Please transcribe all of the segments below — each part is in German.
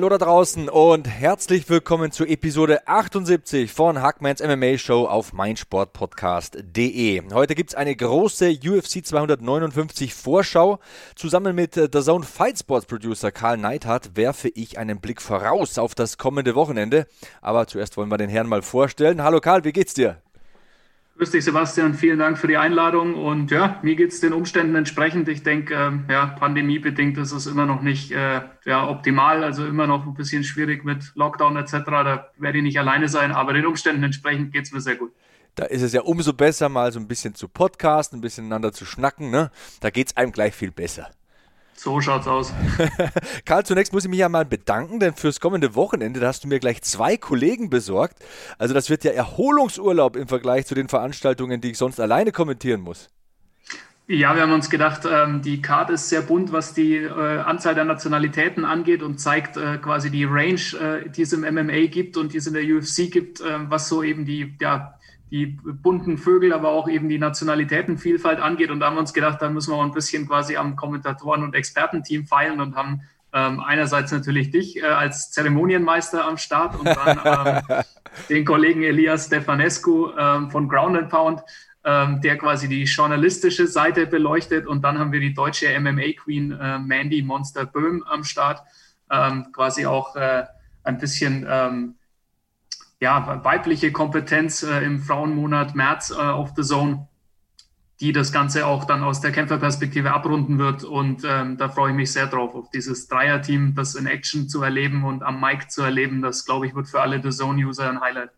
Hallo da draußen und herzlich willkommen zu Episode 78 von Hackmans MMA Show auf meinsportpodcast.de. Heute gibt es eine große UFC 259 Vorschau. Zusammen mit äh, der Zone Fight Sports Producer Karl Neidhardt werfe ich einen Blick voraus auf das kommende Wochenende. Aber zuerst wollen wir den Herrn mal vorstellen. Hallo Karl, wie geht's dir? Grüß dich, Sebastian. Vielen Dank für die Einladung. Und ja, mir geht es den Umständen entsprechend. Ich denke, äh, ja, pandemiebedingt ist es immer noch nicht äh, ja, optimal, also immer noch ein bisschen schwierig mit Lockdown etc. Da werde ich nicht alleine sein, aber den Umständen entsprechend geht es mir sehr gut. Da ist es ja umso besser, mal so ein bisschen zu podcasten, ein bisschen miteinander zu schnacken. Ne? Da geht es einem gleich viel besser. So schaut's aus. Karl, zunächst muss ich mich ja mal bedanken, denn fürs kommende Wochenende, da hast du mir gleich zwei Kollegen besorgt. Also das wird ja Erholungsurlaub im Vergleich zu den Veranstaltungen, die ich sonst alleine kommentieren muss. Ja, wir haben uns gedacht, ähm, die Karte ist sehr bunt, was die äh, Anzahl der Nationalitäten angeht und zeigt äh, quasi die Range, äh, die es im MMA gibt und die es in der UFC gibt, äh, was so eben die ja, die bunten Vögel, aber auch eben die Nationalitätenvielfalt angeht. Und da haben wir uns gedacht, da müssen wir auch ein bisschen quasi am Kommentatoren- und Expertenteam feilen und haben ähm, einerseits natürlich dich äh, als Zeremonienmeister am Start und dann ähm, den Kollegen Elias Stefanescu ähm, von Ground and Pound, ähm, der quasi die journalistische Seite beleuchtet. Und dann haben wir die deutsche MMA-Queen äh, Mandy Monster Böhm am Start, ähm, quasi auch äh, ein bisschen ähm, ja, weibliche Kompetenz äh, im Frauenmonat März äh, auf The Zone, die das Ganze auch dann aus der Kämpferperspektive abrunden wird. Und ähm, da freue ich mich sehr drauf, auf dieses Dreierteam, das in Action zu erleben und am Mic zu erleben. Das, glaube ich, wird für alle The Zone-User ein Highlight.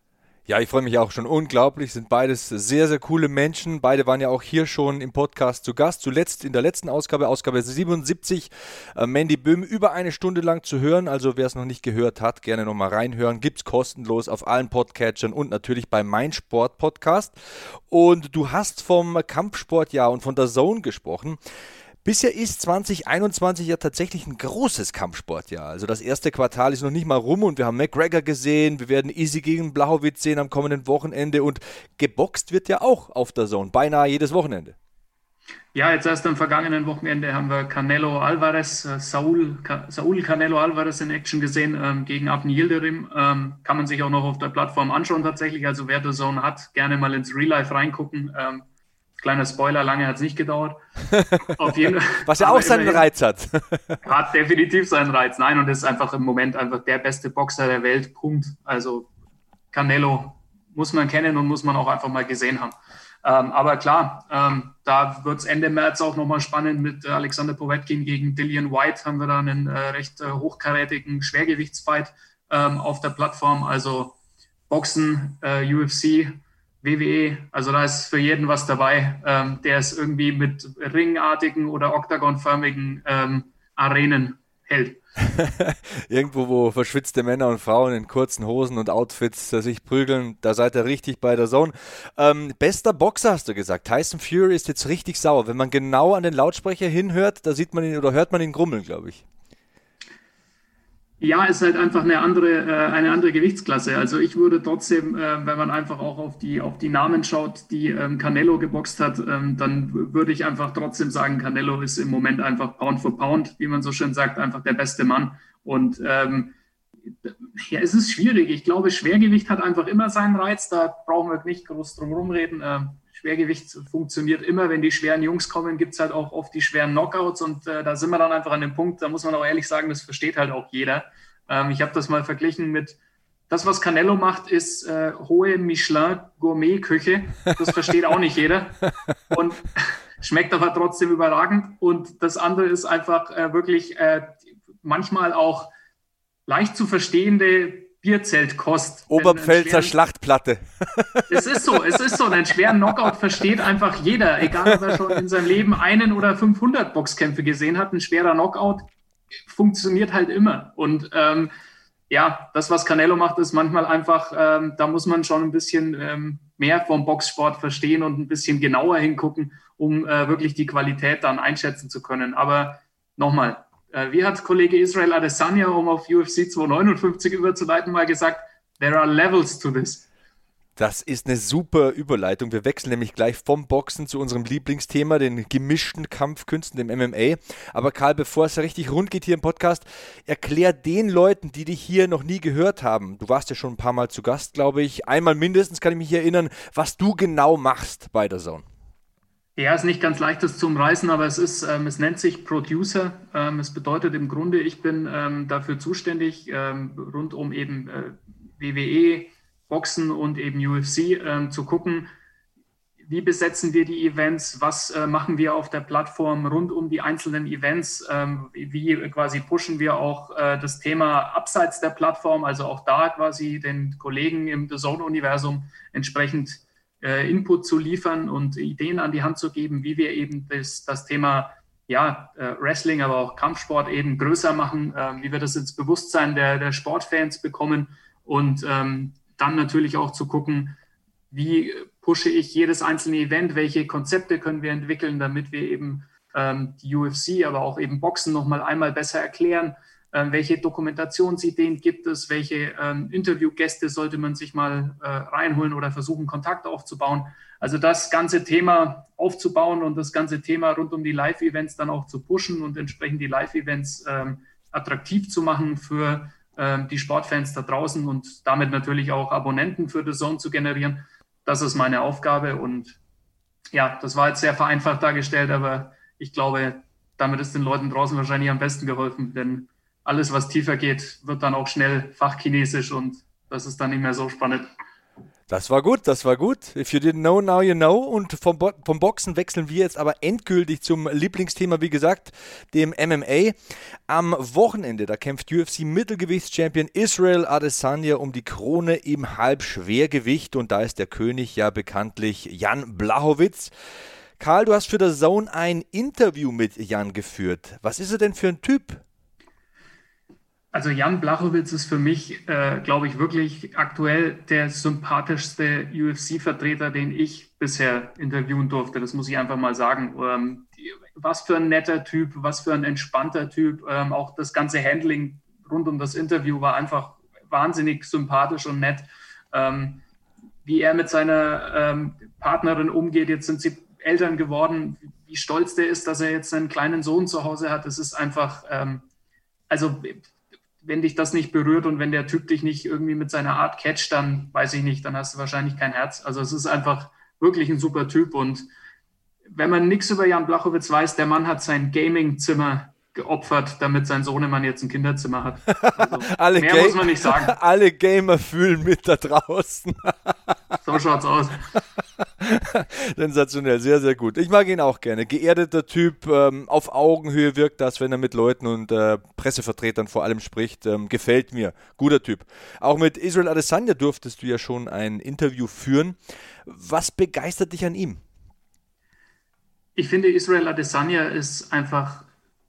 Ja, ich freue mich auch schon unglaublich. Sind beides sehr, sehr coole Menschen. Beide waren ja auch hier schon im Podcast zu Gast. Zuletzt in der letzten Ausgabe, Ausgabe 77, äh, Mandy Böhm über eine Stunde lang zu hören. Also wer es noch nicht gehört hat, gerne nochmal reinhören. Gibt es kostenlos auf allen Podcatchern und natürlich bei Mein Sport Podcast. Und du hast vom Kampfsportjahr und von der Zone gesprochen. Bisher ist 2021 ja tatsächlich ein großes Kampfsportjahr. Also das erste Quartal ist noch nicht mal rum und wir haben McGregor gesehen, wir werden Easy gegen Blachowitz sehen am kommenden Wochenende und geboxt wird ja auch auf der Zone, beinahe jedes Wochenende. Ja, jetzt erst am vergangenen Wochenende haben wir Canelo Alvarez, äh, Saul, Saul Canelo Alvarez in Action gesehen ähm, gegen Abn Yildirim. Ähm, kann man sich auch noch auf der Plattform anschauen tatsächlich. Also wer The Zone hat, gerne mal ins Real Life reingucken. Ähm, Kleiner Spoiler, lange hat es nicht gedauert. Auf jeden, Was ja auch seinen Reiz hat. hat definitiv seinen Reiz. Nein, und ist einfach im Moment einfach der beste Boxer der Welt. Punkt. Also Canelo muss man kennen und muss man auch einfach mal gesehen haben. Ähm, aber klar, ähm, da wird es Ende März auch nochmal spannend mit Alexander Povetkin gegen Dillian White. Haben wir da einen äh, recht äh, hochkarätigen Schwergewichtsfight ähm, auf der Plattform. Also Boxen, äh, UFC, WWE, also da ist für jeden was dabei, ähm, der es irgendwie mit ringartigen oder oktagonförmigen ähm, Arenen hält. Irgendwo, wo verschwitzte Männer und Frauen in kurzen Hosen und Outfits äh, sich prügeln, da seid ihr richtig bei der Zone. Ähm, bester Boxer hast du gesagt. Tyson Fury ist jetzt richtig sauer. Wenn man genau an den Lautsprecher hinhört, da sieht man ihn oder hört man ihn grummeln, glaube ich. Ja, ist halt einfach eine andere, äh, eine andere Gewichtsklasse. Also ich würde trotzdem, äh, wenn man einfach auch auf die, auf die Namen schaut, die ähm, Canelo geboxt hat, ähm, dann würde ich einfach trotzdem sagen, Canelo ist im Moment einfach Pound for Pound, wie man so schön sagt, einfach der beste Mann. Und ähm, ja, es ist schwierig. Ich glaube, Schwergewicht hat einfach immer seinen Reiz. Da brauchen wir nicht groß drum rumreden. Schwergewicht funktioniert immer. Wenn die schweren Jungs kommen, gibt es halt auch oft die schweren Knockouts und äh, da sind wir dann einfach an dem Punkt, da muss man auch ehrlich sagen, das versteht halt auch jeder. Ähm, ich habe das mal verglichen mit, das, was Canelo macht, ist äh, hohe Michelin-Gourmet-Küche. Das versteht auch nicht jeder und schmeckt aber trotzdem überragend. Und das andere ist einfach äh, wirklich äh, manchmal auch leicht zu verstehende Bierzeltkost. Oberpfälzer schweren, Schlachtplatte. Es ist so, es ist so. Einen schweren Knockout versteht einfach jeder, egal ob er schon in seinem Leben einen oder 500 Boxkämpfe gesehen hat. Ein schwerer Knockout funktioniert halt immer. Und ähm, ja, das, was Canelo macht, ist manchmal einfach, ähm, da muss man schon ein bisschen ähm, mehr vom Boxsport verstehen und ein bisschen genauer hingucken, um äh, wirklich die Qualität dann einschätzen zu können. Aber nochmal, wie hat Kollege Israel Adesanya, um auf UFC 259 überzuleiten, mal gesagt, there are levels to this. Das ist eine super Überleitung. Wir wechseln nämlich gleich vom Boxen zu unserem Lieblingsthema, den gemischten Kampfkünsten, dem MMA. Aber Karl, bevor es richtig rund geht hier im Podcast, erklär den Leuten, die dich hier noch nie gehört haben. Du warst ja schon ein paar Mal zu Gast, glaube ich. Einmal mindestens kann ich mich erinnern, was du genau machst bei der Zone. Ja, ist nicht ganz leicht, das zu umreißen, aber es ist, ähm, es nennt sich Producer. Ähm, es bedeutet im Grunde, ich bin ähm, dafür zuständig, ähm, rund um eben äh, WWE, Boxen und eben UFC äh, zu gucken, wie besetzen wir die Events, was äh, machen wir auf der Plattform rund um die einzelnen Events, ähm, wie quasi pushen wir auch äh, das Thema abseits der Plattform, also auch da quasi den Kollegen im The Zone-Universum entsprechend äh, Input zu liefern und Ideen an die Hand zu geben, wie wir eben das, das Thema ja, äh, Wrestling, aber auch Kampfsport eben größer machen, äh, wie wir das ins Bewusstsein der, der Sportfans bekommen und ähm, dann natürlich auch zu gucken, wie pushe ich jedes einzelne Event, welche Konzepte können wir entwickeln, damit wir eben ähm, die UFC, aber auch eben Boxen nochmal einmal besser erklären. Ähm, welche Dokumentationsideen gibt es? Welche ähm, Interviewgäste sollte man sich mal äh, reinholen oder versuchen, Kontakt aufzubauen? Also das ganze Thema aufzubauen und das ganze Thema rund um die Live-Events dann auch zu pushen und entsprechend die Live-Events ähm, attraktiv zu machen für ähm, die Sportfans da draußen und damit natürlich auch Abonnenten für The Zone zu generieren. Das ist meine Aufgabe und ja, das war jetzt sehr vereinfacht dargestellt, aber ich glaube, damit ist den Leuten draußen wahrscheinlich am besten geholfen, denn alles, was tiefer geht, wird dann auch schnell fachchinesisch und das ist dann nicht mehr so spannend. Das war gut, das war gut. If you didn't know, now you know. Und vom, Bo vom Boxen wechseln wir jetzt aber endgültig zum Lieblingsthema, wie gesagt, dem MMA. Am Wochenende, da kämpft UFC-Mittelgewichtschampion Israel Adesanya um die Krone im Halbschwergewicht. Und da ist der König ja bekanntlich Jan Blachowitz. Karl, du hast für der Zone ein Interview mit Jan geführt. Was ist er denn für ein Typ? Also Jan Blachowitz ist für mich, äh, glaube ich, wirklich aktuell der sympathischste UFC-Vertreter, den ich bisher interviewen durfte. Das muss ich einfach mal sagen. Ähm, was für ein netter Typ, was für ein entspannter Typ. Ähm, auch das ganze Handling rund um das Interview war einfach wahnsinnig sympathisch und nett. Ähm, wie er mit seiner ähm, Partnerin umgeht, jetzt sind sie Eltern geworden, wie stolz der ist, dass er jetzt einen kleinen Sohn zu Hause hat. Das ist einfach, ähm, also wenn dich das nicht berührt und wenn der Typ dich nicht irgendwie mit seiner Art catcht, dann weiß ich nicht, dann hast du wahrscheinlich kein Herz. Also es ist einfach wirklich ein super Typ und wenn man nichts über Jan Blachowitz weiß, der Mann hat sein Gaming-Zimmer geopfert, damit sein Sohnemann jetzt ein Kinderzimmer hat. Also alle mehr Game muss man nicht sagen. Alle Gamer fühlen mit da draußen. so schaut's aus. Sensationell, sehr, sehr gut. Ich mag ihn auch gerne. Geerdeter Typ, ähm, auf Augenhöhe wirkt das, wenn er mit Leuten und äh, Pressevertretern vor allem spricht. Ähm, gefällt mir. Guter Typ. Auch mit Israel Adesanya durftest du ja schon ein Interview führen. Was begeistert dich an ihm? Ich finde, Israel Adesanya ist einfach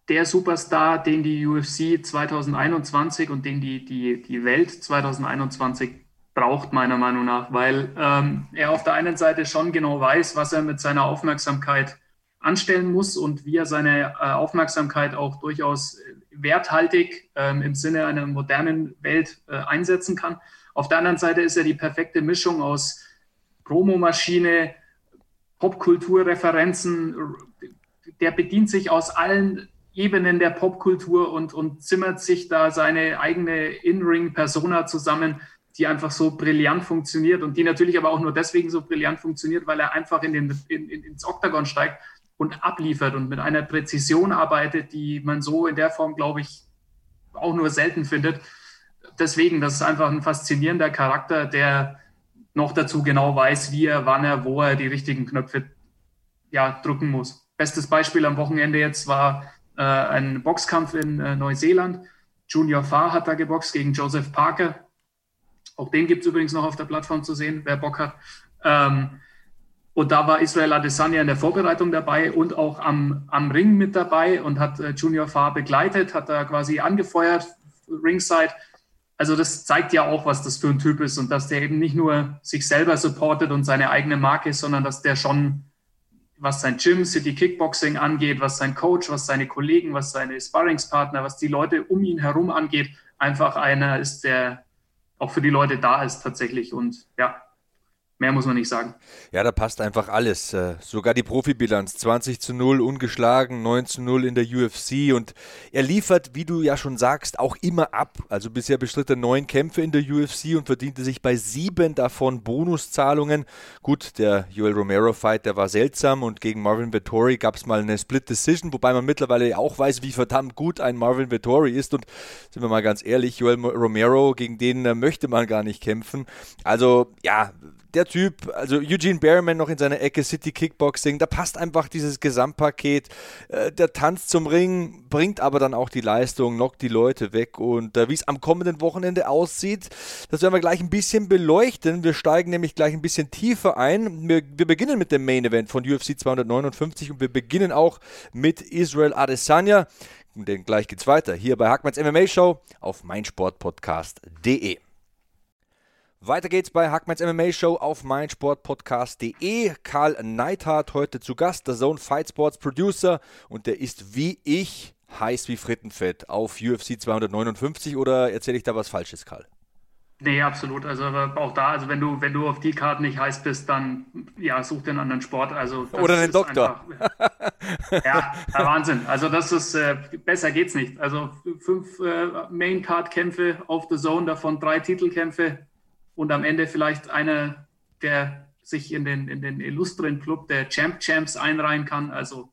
der Superstar, den die UFC 2021 und den die, die, die Welt 2021 braucht, meiner Meinung nach, weil ähm, er auf der einen Seite schon genau weiß, was er mit seiner Aufmerksamkeit anstellen muss und wie er seine äh, Aufmerksamkeit auch durchaus werthaltig ähm, im Sinne einer modernen Welt äh, einsetzen kann. Auf der anderen Seite ist er die perfekte Mischung aus Promomaschine, Popkulturreferenzen. Der bedient sich aus allen Ebenen der Popkultur und, und zimmert sich da seine eigene In-Ring-Persona zusammen, die einfach so brillant funktioniert und die natürlich aber auch nur deswegen so brillant funktioniert, weil er einfach in den, in, in, ins Oktagon steigt und abliefert und mit einer Präzision arbeitet, die man so in der Form, glaube ich, auch nur selten findet. Deswegen, das ist einfach ein faszinierender Charakter, der noch dazu genau weiß, wie er, wann er, wo er die richtigen Knöpfe ja, drücken muss. Bestes Beispiel am Wochenende jetzt war äh, ein Boxkampf in äh, Neuseeland. Junior Farr hat da geboxt gegen Joseph Parker. Auch den gibt es übrigens noch auf der Plattform zu sehen, wer Bock hat. Ähm, und da war Israel Adesanya in der Vorbereitung dabei und auch am, am Ring mit dabei und hat äh, Junior Farr begleitet, hat da quasi angefeuert, Ringside. also das zeigt ja auch, was das für ein Typ ist und dass der eben nicht nur sich selber supportet und seine eigene Marke, sondern dass der schon, was sein Gym, City Kickboxing angeht, was sein Coach, was seine Kollegen, was seine Sparringspartner, was die Leute um ihn herum angeht, einfach einer ist, der auch für die Leute da ist tatsächlich. Und ja, Mehr muss man nicht sagen. Ja, da passt einfach alles. Äh, sogar die Profibilanz. 20 zu 0 ungeschlagen, 9 zu 0 in der UFC. Und er liefert, wie du ja schon sagst, auch immer ab. Also bisher bestritt er neun Kämpfe in der UFC und verdiente sich bei sieben davon Bonuszahlungen. Gut, der Joel Romero-Fight, der war seltsam und gegen Marvin Vettori gab es mal eine Split Decision, wobei man mittlerweile auch weiß, wie verdammt gut ein Marvin Vettori ist. Und sind wir mal ganz ehrlich, Joel Romero, gegen den äh, möchte man gar nicht kämpfen. Also, ja, der Typ, also Eugene Behrman noch in seiner Ecke City Kickboxing, da passt einfach dieses Gesamtpaket. Äh, der tanzt zum Ring, bringt aber dann auch die Leistung, knockt die Leute weg. Und äh, wie es am kommenden Wochenende aussieht, das werden wir gleich ein bisschen beleuchten. Wir steigen nämlich gleich ein bisschen tiefer ein. Wir, wir beginnen mit dem Main Event von UFC 259 und wir beginnen auch mit Israel Adesanya. Denn gleich geht's weiter hier bei Hackmanns MMA Show auf meinsportpodcast.de. Weiter geht's bei Hackmans MMA Show auf meinsportpodcast.de. Karl Neithardt heute zu Gast, der Zone Fight Sports Producer und der ist wie ich heiß wie Frittenfett auf UFC 259 oder erzähle ich da was Falsches, Karl? Nee, absolut. Also auch da, also wenn du, wenn du auf die Karte nicht heiß bist, dann ja, such dir einen anderen Sport. Also Oder einen Doktor. Einfach, ja, Wahnsinn. Also das ist äh, besser geht's nicht. Also fünf äh, Main Card Kämpfe auf The Zone, davon drei Titelkämpfe und am Ende vielleicht einer, der sich in den, in den illustren Club der Champ Champs einreihen kann. Also,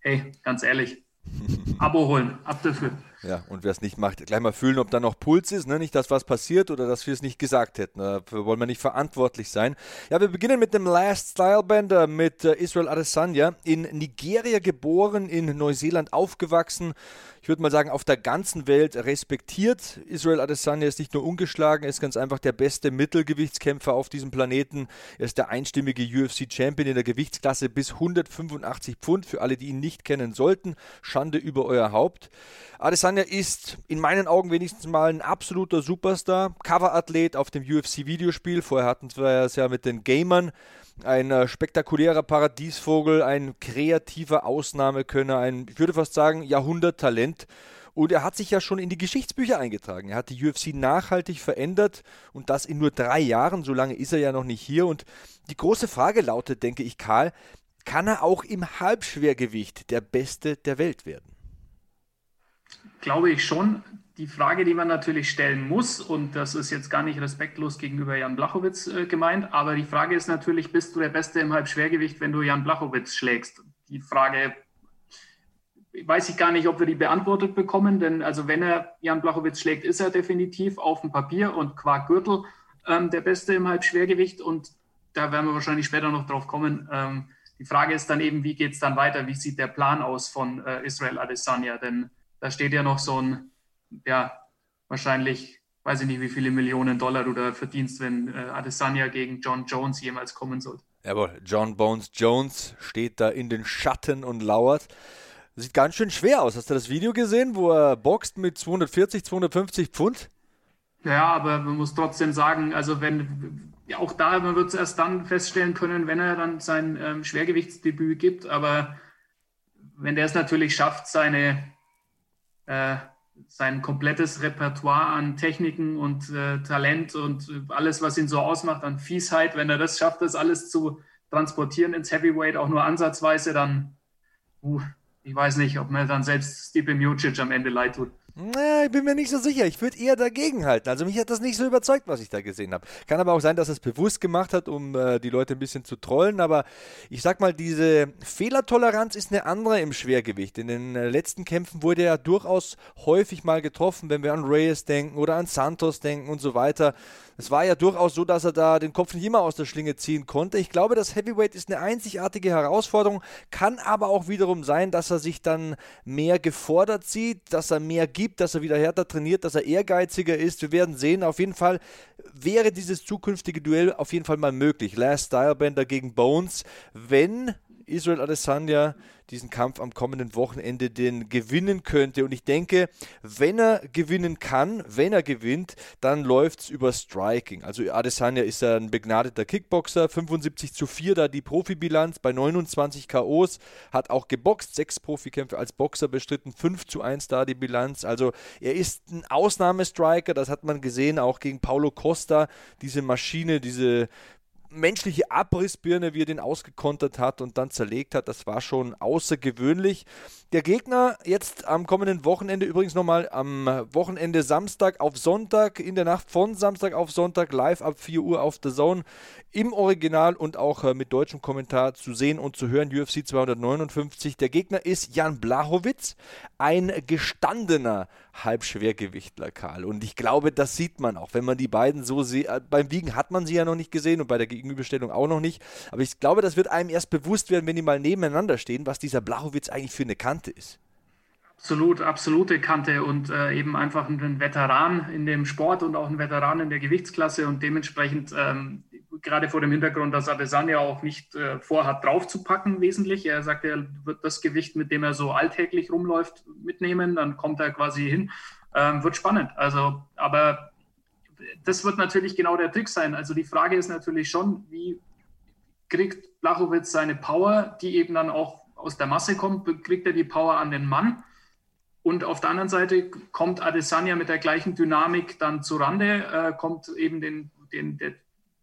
hey, ganz ehrlich, Abo holen, ab dafür. Ja, und wer es nicht macht, gleich mal fühlen, ob da noch Puls ist, ne? nicht, dass was passiert oder dass wir es nicht gesagt hätten. Dafür wollen wir nicht verantwortlich sein. Ja, wir beginnen mit dem Last Stylebender mit äh, Israel Adesanya. In Nigeria geboren, in Neuseeland aufgewachsen. Ich würde mal sagen, auf der ganzen Welt respektiert. Israel Adesanya ist nicht nur ungeschlagen, er ist ganz einfach der beste Mittelgewichtskämpfer auf diesem Planeten. Er ist der einstimmige UFC-Champion in der Gewichtsklasse bis 185 Pfund. Für alle, die ihn nicht kennen sollten, Schande über euer Haupt. Adesanya ist in meinen Augen wenigstens mal ein absoluter Superstar. Coverathlet auf dem UFC-Videospiel. Vorher hatten wir es ja mit den Gamern. Ein äh, spektakulärer Paradiesvogel, ein kreativer Ausnahmekönner, ein, ich würde fast sagen, Jahrhunderttalent. Und er hat sich ja schon in die Geschichtsbücher eingetragen. Er hat die UFC nachhaltig verändert und das in nur drei Jahren. So lange ist er ja noch nicht hier. Und die große Frage lautet, denke ich, Karl, kann er auch im Halbschwergewicht der Beste der Welt werden? glaube ich schon. Die Frage, die man natürlich stellen muss, und das ist jetzt gar nicht respektlos gegenüber Jan Blachowitz äh, gemeint, aber die Frage ist natürlich, bist du der Beste im Halbschwergewicht, wenn du Jan Blachowitz schlägst? Die Frage weiß ich gar nicht, ob wir die beantwortet bekommen, denn also wenn er Jan Blachowitz schlägt, ist er definitiv auf dem Papier und qua Gürtel ähm, der Beste im Halbschwergewicht und da werden wir wahrscheinlich später noch drauf kommen. Ähm, die Frage ist dann eben, wie geht es dann weiter? Wie sieht der Plan aus von äh, Israel Adesanya? Denn da steht ja noch so ein, ja, wahrscheinlich, weiß ich nicht, wie viele Millionen Dollar du da verdienst, wenn äh, Adesanya gegen John Jones jemals kommen soll. Jawohl, John Bones Jones steht da in den Schatten und lauert. Sieht ganz schön schwer aus. Hast du das Video gesehen, wo er boxt mit 240, 250 Pfund? Ja, aber man muss trotzdem sagen, also wenn, ja, auch da, man wird es erst dann feststellen können, wenn er dann sein ähm, Schwergewichtsdebüt gibt, aber wenn der es natürlich schafft, seine äh, sein komplettes Repertoire an Techniken und äh, Talent und alles, was ihn so ausmacht, an Fiesheit, wenn er das schafft, das alles zu transportieren ins Heavyweight, auch nur ansatzweise, dann, uh, ich weiß nicht, ob mir dann selbst Stipe Miocic am Ende leid tut. Na, ich bin mir nicht so sicher. Ich würde eher dagegen halten. Also mich hat das nicht so überzeugt, was ich da gesehen habe. Kann aber auch sein, dass er es bewusst gemacht hat, um äh, die Leute ein bisschen zu trollen. Aber ich sag mal, diese Fehlertoleranz ist eine andere im Schwergewicht. In den äh, letzten Kämpfen wurde er durchaus häufig mal getroffen, wenn wir an Reyes denken oder an Santos denken und so weiter. Es war ja durchaus so, dass er da den Kopf nicht immer aus der Schlinge ziehen konnte. Ich glaube, das Heavyweight ist eine einzigartige Herausforderung, kann aber auch wiederum sein, dass er sich dann mehr gefordert sieht, dass er mehr gibt, dass er wieder härter trainiert, dass er ehrgeiziger ist. Wir werden sehen. Auf jeden Fall wäre dieses zukünftige Duell auf jeden Fall mal möglich. Last Stylebender gegen Bones, wenn Israel Adesanya diesen Kampf am kommenden Wochenende den gewinnen könnte. Und ich denke, wenn er gewinnen kann, wenn er gewinnt, dann läuft es über Striking. Also Adesanya ist ja ein begnadeter Kickboxer, 75 zu 4 da die Profibilanz bei 29 KOs, hat auch geboxt, sechs Profikämpfe als Boxer bestritten, 5 zu 1 da die Bilanz. Also er ist ein Ausnahmestriker, das hat man gesehen, auch gegen Paulo Costa, diese Maschine, diese menschliche Abrissbirne, wie er den ausgekontert hat und dann zerlegt hat, das war schon außergewöhnlich. Der Gegner jetzt am kommenden Wochenende, übrigens nochmal am Wochenende Samstag auf Sonntag, in der Nacht von Samstag auf Sonntag, live ab 4 Uhr auf The Zone, im Original und auch äh, mit deutschem Kommentar zu sehen und zu hören, UFC 259. Der Gegner ist Jan Blachowitz, ein gestandener Halbschwergewichtler, Karl. Und ich glaube, das sieht man auch, wenn man die beiden so sieht. Äh, beim Wiegen hat man sie ja noch nicht gesehen und bei der Gegenüberstellung auch noch nicht. Aber ich glaube, das wird einem erst bewusst werden, wenn die mal nebeneinander stehen, was dieser Blachowitz eigentlich für eine Kante Kante ist. Absolut, absolute Kante und äh, eben einfach ein Veteran in dem Sport und auch ein Veteran in der Gewichtsklasse und dementsprechend ähm, gerade vor dem Hintergrund, dass Adesanya auch nicht äh, vorhat, draufzupacken wesentlich. Er sagt, er wird das Gewicht, mit dem er so alltäglich rumläuft, mitnehmen, dann kommt er quasi hin. Ähm, wird spannend. Also, aber das wird natürlich genau der Trick sein. Also die Frage ist natürlich schon, wie kriegt Blachowitz seine Power, die eben dann auch aus der Masse kommt, kriegt er die Power an den Mann. Und auf der anderen Seite kommt Adesanya mit der gleichen Dynamik dann zu Rande, äh, kommt eben den, den, der,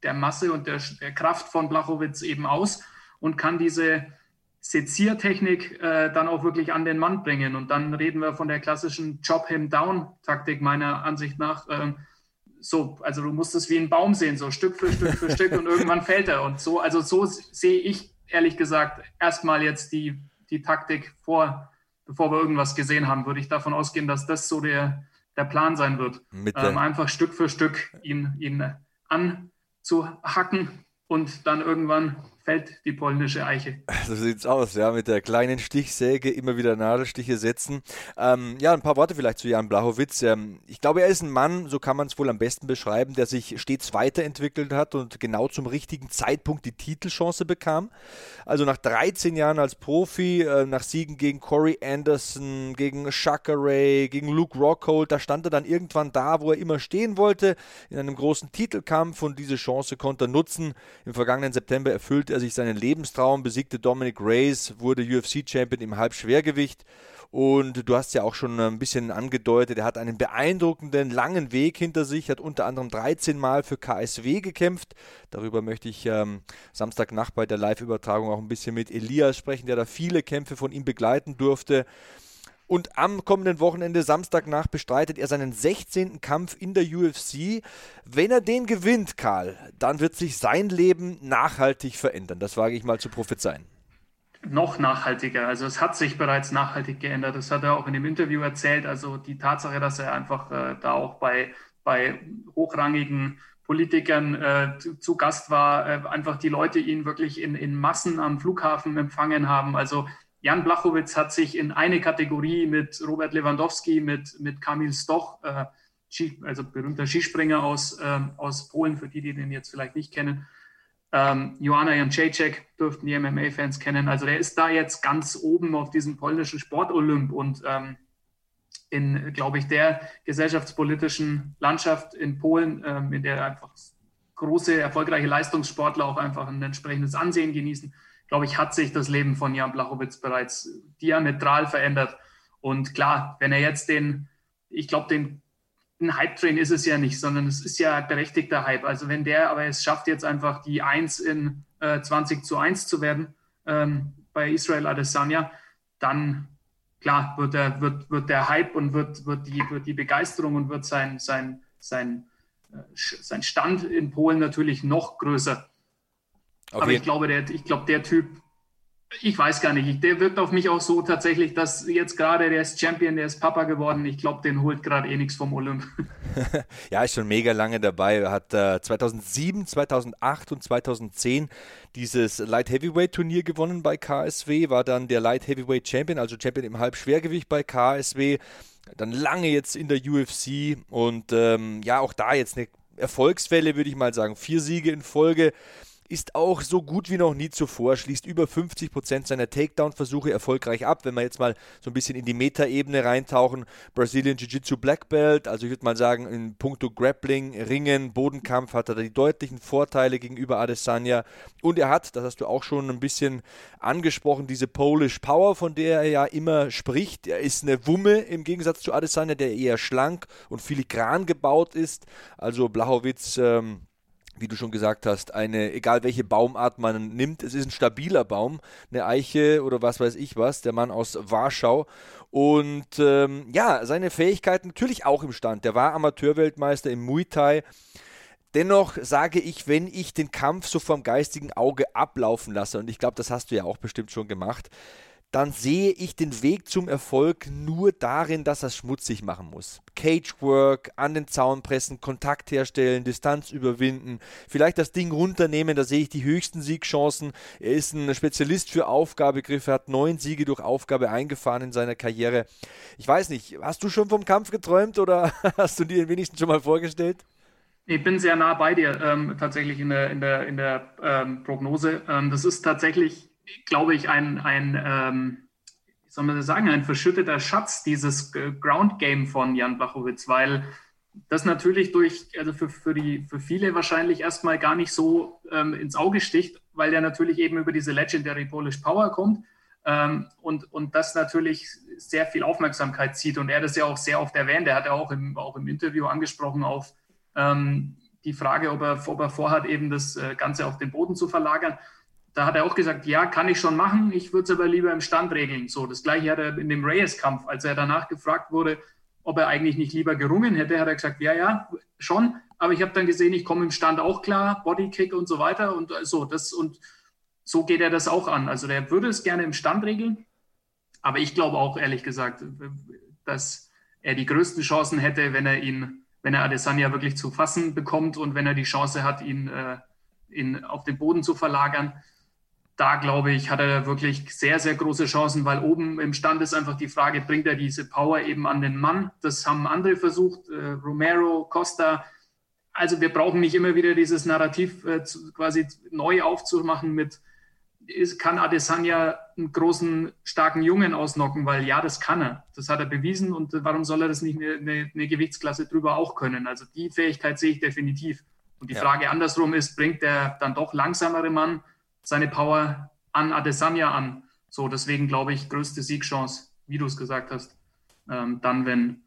der Masse und der, der, Kraft von Blachowitz eben aus und kann diese Seziertechnik äh, dann auch wirklich an den Mann bringen. Und dann reden wir von der klassischen Chop-Him-Down-Taktik meiner Ansicht nach. Äh, so, also du musst es wie ein Baum sehen, so Stück für Stück für Stück und irgendwann fällt er. Und so, also so sehe ich ehrlich gesagt erstmal jetzt die, die Taktik vor, bevor wir irgendwas gesehen haben, würde ich davon ausgehen, dass das so der, der Plan sein wird. Ähm, einfach Stück für Stück ihn, ihn anzuhacken und dann irgendwann fällt die polnische Eiche. So sieht's aus, ja, mit der kleinen Stichsäge immer wieder Nadelstiche setzen. Ähm, ja, ein paar Worte vielleicht zu Jan Blachowitz. Ähm, ich glaube, er ist ein Mann, so kann man es wohl am besten beschreiben, der sich stets weiterentwickelt hat und genau zum richtigen Zeitpunkt die Titelchance bekam. Also nach 13 Jahren als Profi, äh, nach Siegen gegen Corey Anderson, gegen Shaka Ray, gegen Luke Rockhold, da stand er dann irgendwann da, wo er immer stehen wollte, in einem großen Titelkampf und diese Chance konnte er nutzen. Im vergangenen September erfüllte er sich seinen Lebenstraum, besiegte Dominic Reyes, wurde UFC-Champion im Halbschwergewicht. Und du hast ja auch schon ein bisschen angedeutet, er hat einen beeindruckenden langen Weg hinter sich, hat unter anderem 13 Mal für KSW gekämpft. Darüber möchte ich ähm, Samstagnacht bei der Live-Übertragung auch ein bisschen mit Elias sprechen, der da viele Kämpfe von ihm begleiten durfte. Und am kommenden Wochenende, Samstagnacht, bestreitet er seinen 16. Kampf in der UFC. Wenn er den gewinnt, Karl, dann wird sich sein Leben nachhaltig verändern. Das wage ich mal zu prophezeien. Noch nachhaltiger. Also es hat sich bereits nachhaltig geändert. Das hat er auch in dem Interview erzählt. Also die Tatsache, dass er einfach äh, da auch bei, bei hochrangigen Politikern äh, zu Gast war, äh, einfach die Leute ihn wirklich in, in Massen am Flughafen empfangen haben. Also Jan Blachowitz hat sich in eine Kategorie mit Robert Lewandowski, mit, mit Kamil Stoch, äh, also berühmter Skispringer aus, äh, aus Polen, für die, die den jetzt vielleicht nicht kennen. Ähm, Joanna Janczejczyk dürften die MMA-Fans kennen. Also der ist da jetzt ganz oben auf diesem polnischen Sportolymp und ähm, in, glaube ich, der gesellschaftspolitischen Landschaft in Polen, ähm, in der einfach große, erfolgreiche Leistungssportler auch einfach ein entsprechendes Ansehen genießen, glaube ich, hat sich das Leben von Jan Blachowitz bereits diametral verändert. Und klar, wenn er jetzt den, ich glaube, den ein Hype-Train ist es ja nicht, sondern es ist ja berechtigter Hype. Also wenn der aber es schafft, jetzt einfach die 1 in äh, 20 zu 1 zu werden ähm, bei Israel Adesanya, dann klar wird der, wird, wird der Hype und wird, wird, die, wird die Begeisterung und wird sein, sein, sein, äh, sein Stand in Polen natürlich noch größer. Okay. Aber ich glaube, der, ich glaube, der Typ, ich weiß gar nicht, der wirkt auf mich auch so tatsächlich, dass jetzt gerade, der ist Champion, der ist Papa geworden. Ich glaube, den holt gerade eh nichts vom Olymp. ja, ist schon mega lange dabei. Er hat äh, 2007, 2008 und 2010 dieses Light Heavyweight Turnier gewonnen bei KSW, war dann der Light Heavyweight Champion, also Champion im Halbschwergewicht bei KSW. Dann lange jetzt in der UFC und ähm, ja, auch da jetzt eine Erfolgswelle, würde ich mal sagen. Vier Siege in Folge ist auch so gut wie noch nie zuvor, schließt über 50% seiner Takedown-Versuche erfolgreich ab. Wenn wir jetzt mal so ein bisschen in die Meta-Ebene reintauchen, Brazilian Jiu-Jitsu Black Belt, also ich würde mal sagen, in puncto Grappling, Ringen, Bodenkampf hat er die deutlichen Vorteile gegenüber Adesanya. Und er hat, das hast du auch schon ein bisschen angesprochen, diese Polish Power, von der er ja immer spricht. Er ist eine Wumme im Gegensatz zu Adesanya, der eher schlank und filigran gebaut ist. Also Blachowitz ähm, wie du schon gesagt hast, eine, egal welche Baumart man nimmt, es ist ein stabiler Baum, eine Eiche oder was weiß ich was, der Mann aus Warschau. Und ähm, ja, seine Fähigkeiten natürlich auch im Stand. Der war Amateurweltmeister im Muay Thai. Dennoch sage ich, wenn ich den Kampf so vom geistigen Auge ablaufen lasse, und ich glaube, das hast du ja auch bestimmt schon gemacht, dann sehe ich den Weg zum Erfolg nur darin, dass er es schmutzig machen muss. Cagework, an den Zaun pressen, Kontakt herstellen, Distanz überwinden, vielleicht das Ding runternehmen, da sehe ich die höchsten Siegchancen. Er ist ein Spezialist für Aufgabegriffe, hat neun Siege durch Aufgabe eingefahren in seiner Karriere. Ich weiß nicht, hast du schon vom Kampf geträumt oder hast du dir den wenigsten schon mal vorgestellt? Ich bin sehr nah bei dir, ähm, tatsächlich in der, in der, in der ähm, Prognose. Ähm, das ist tatsächlich glaube ich, ein, ein ähm, wie soll man das sagen, ein verschütteter Schatz, dieses Ground Game von Jan Blachowitz, weil das natürlich durch, also für, für, die, für viele wahrscheinlich erstmal gar nicht so ähm, ins Auge sticht, weil der natürlich eben über diese Legendary Polish Power kommt ähm, und, und das natürlich sehr viel Aufmerksamkeit zieht und er das ja auch sehr oft erwähnt. Er hat ja auch im, auch im Interview angesprochen auf ähm, die Frage, ob er, ob er vorhat, eben das äh, Ganze auf den Boden zu verlagern da hat er auch gesagt, ja, kann ich schon machen, ich würde es aber lieber im Stand regeln. So, das gleiche hat er in dem Reyes-Kampf, als er danach gefragt wurde, ob er eigentlich nicht lieber gerungen hätte, hat er gesagt, ja, ja, schon, aber ich habe dann gesehen, ich komme im Stand auch klar, Bodykick und so weiter und so, das und so geht er das auch an. Also der würde es gerne im Stand regeln, aber ich glaube auch ehrlich gesagt, dass er die größten Chancen hätte, wenn er ihn, wenn er Adesanya wirklich zu fassen bekommt und wenn er die Chance hat, ihn, äh, ihn auf den Boden zu verlagern da glaube ich, hat er wirklich sehr, sehr große Chancen, weil oben im Stand ist einfach die Frage, bringt er diese Power eben an den Mann? Das haben andere versucht, äh, Romero, Costa. Also wir brauchen nicht immer wieder dieses Narrativ äh, zu, quasi neu aufzumachen mit, ist, kann Adesanya einen großen, starken Jungen ausnocken, weil ja, das kann er. Das hat er bewiesen und warum soll er das nicht eine, eine, eine Gewichtsklasse drüber auch können? Also die Fähigkeit sehe ich definitiv. Und die ja. Frage andersrum ist, bringt der dann doch langsamere Mann seine Power an Adesanya an. So, deswegen glaube ich, größte Siegchance, wie du es gesagt hast, ähm, dann, wenn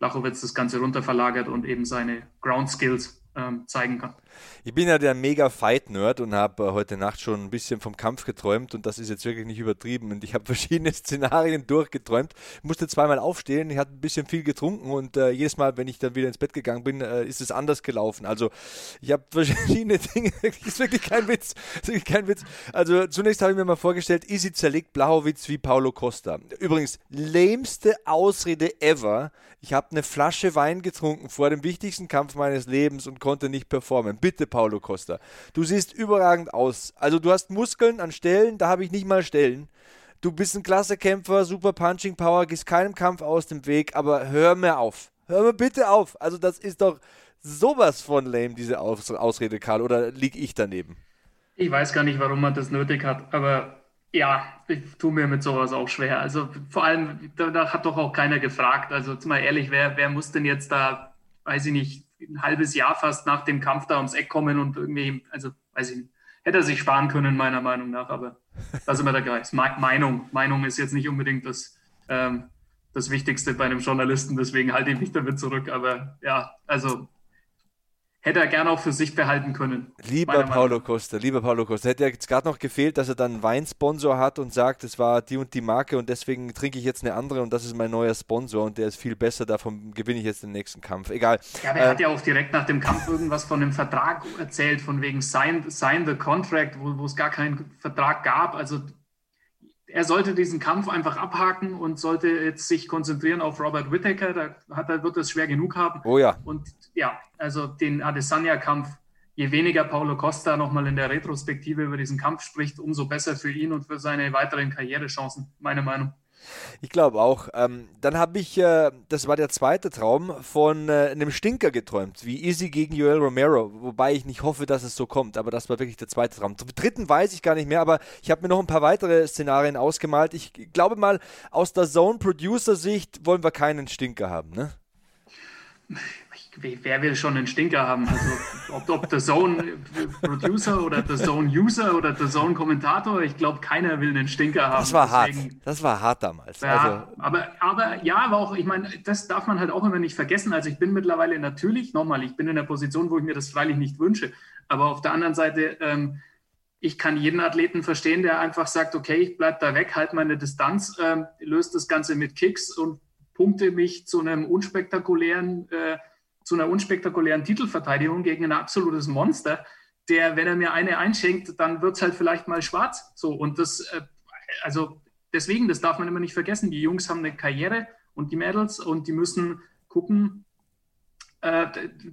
Lachowitz das Ganze runterverlagert und eben seine Ground Skills ähm, zeigen kann. Ich bin ja der mega Fight-Nerd und habe äh, heute Nacht schon ein bisschen vom Kampf geträumt und das ist jetzt wirklich nicht übertrieben. Und ich habe verschiedene Szenarien durchgeträumt. Musste zweimal aufstehen, ich hatte ein bisschen viel getrunken und äh, jedes Mal, wenn ich dann wieder ins Bett gegangen bin, äh, ist es anders gelaufen. Also ich habe verschiedene Dinge, ist wirklich kein Witz, ist wirklich kein Witz. Also zunächst habe ich mir mal vorgestellt, Easy zerlegt Blauwitz wie Paulo Costa. Übrigens, lämste Ausrede ever. Ich habe eine Flasche Wein getrunken vor dem wichtigsten Kampf meines Lebens und konnte nicht performen. Bitte, Paulo Costa. Du siehst überragend aus. Also du hast Muskeln an Stellen, da habe ich nicht mal Stellen. Du bist ein klasse Kämpfer, super Punching Power, gehst keinem Kampf aus dem Weg, aber hör mir auf. Hör mir bitte auf. Also das ist doch sowas von lame, diese Aus Ausrede, Karl. Oder liege ich daneben? Ich weiß gar nicht, warum man das nötig hat, aber ja, ich tue mir mit sowas auch schwer. Also vor allem, da, da hat doch auch keiner gefragt. Also jetzt mal ehrlich, wer, wer muss denn jetzt da, weiß ich nicht, ein halbes Jahr fast nach dem Kampf da ums Eck kommen und irgendwie, also weiß ich nicht, hätte er sich sparen können, meiner Meinung nach, aber da sind wir da gleich. Meinung. Meinung ist jetzt nicht unbedingt das, ähm, das Wichtigste bei einem Journalisten, deswegen halte ich mich damit zurück, aber ja, also hätte er gerne auch für sich behalten können. Lieber Paulo Costa, lieber Paulo Costa, hätte jetzt gerade noch gefehlt, dass er dann einen Weinsponsor hat und sagt, es war die und die Marke und deswegen trinke ich jetzt eine andere und das ist mein neuer Sponsor und der ist viel besser, davon gewinne ich jetzt den nächsten Kampf. Egal. Ja, aber er äh, hat ja auch direkt nach dem Kampf irgendwas von einem Vertrag erzählt, von wegen Sign, sign the Contract, wo, wo es gar keinen Vertrag gab. Also er sollte diesen Kampf einfach abhaken und sollte jetzt sich konzentrieren auf Robert Whittaker. Da hat er, wird es schwer genug haben. Oh ja. Und ja, also den Adesanya-Kampf, je weniger Paulo Costa nochmal in der Retrospektive über diesen Kampf spricht, umso besser für ihn und für seine weiteren Karrierechancen, meine Meinung. Ich glaube auch. Ähm, dann habe ich, äh, das war der zweite Traum, von äh, einem Stinker geträumt, wie Izzy gegen Joel Romero, wobei ich nicht hoffe, dass es so kommt, aber das war wirklich der zweite Traum. Zum dritten weiß ich gar nicht mehr, aber ich habe mir noch ein paar weitere Szenarien ausgemalt. Ich glaube mal, aus der Zone-Producer-Sicht wollen wir keinen Stinker haben, ne? Wer will schon einen Stinker haben? Also ob, ob der Zone Producer oder der Zone User oder der Zone Kommentator, ich glaube, keiner will einen Stinker haben. Das war Deswegen, hart. Das war hart damals. Ja, also. aber, aber ja, aber auch, ich meine, das darf man halt auch immer nicht vergessen. Also ich bin mittlerweile natürlich, nochmal, ich bin in der Position, wo ich mir das freilich nicht wünsche. Aber auf der anderen Seite, ähm, ich kann jeden Athleten verstehen, der einfach sagt, okay, ich bleibe da weg, halte meine Distanz, ähm, löse das Ganze mit Kicks und punkte mich zu einem unspektakulären äh, zu einer unspektakulären Titelverteidigung gegen ein absolutes Monster, der, wenn er mir eine einschenkt, dann wird es halt vielleicht mal schwarz. So, und das, äh, also deswegen, das darf man immer nicht vergessen. Die Jungs haben eine Karriere und die Mädels und die müssen gucken, äh,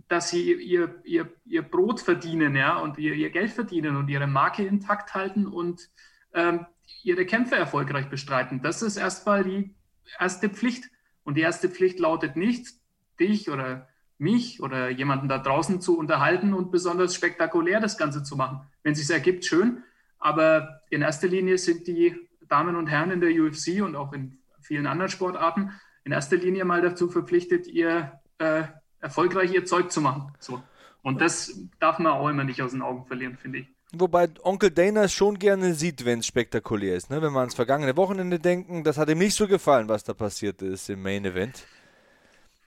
dass sie ihr, ihr, ihr Brot verdienen, ja, und ihr, ihr Geld verdienen und ihre Marke intakt halten und ähm, ihre Kämpfe erfolgreich bestreiten. Das ist erstmal die erste Pflicht. Und die erste Pflicht lautet nicht, dich oder mich oder jemanden da draußen zu unterhalten und besonders spektakulär das Ganze zu machen. Wenn es sich ergibt, schön. Aber in erster Linie sind die Damen und Herren in der UFC und auch in vielen anderen Sportarten in erster Linie mal dazu verpflichtet, ihr äh, erfolgreich ihr Zeug zu machen. So. Und das darf man auch immer nicht aus den Augen verlieren, finde ich. Wobei Onkel Dana es schon gerne sieht, wenn es spektakulär ist. Ne? Wenn wir ans vergangene Wochenende denken, das hat ihm nicht so gefallen, was da passiert ist im Main Event.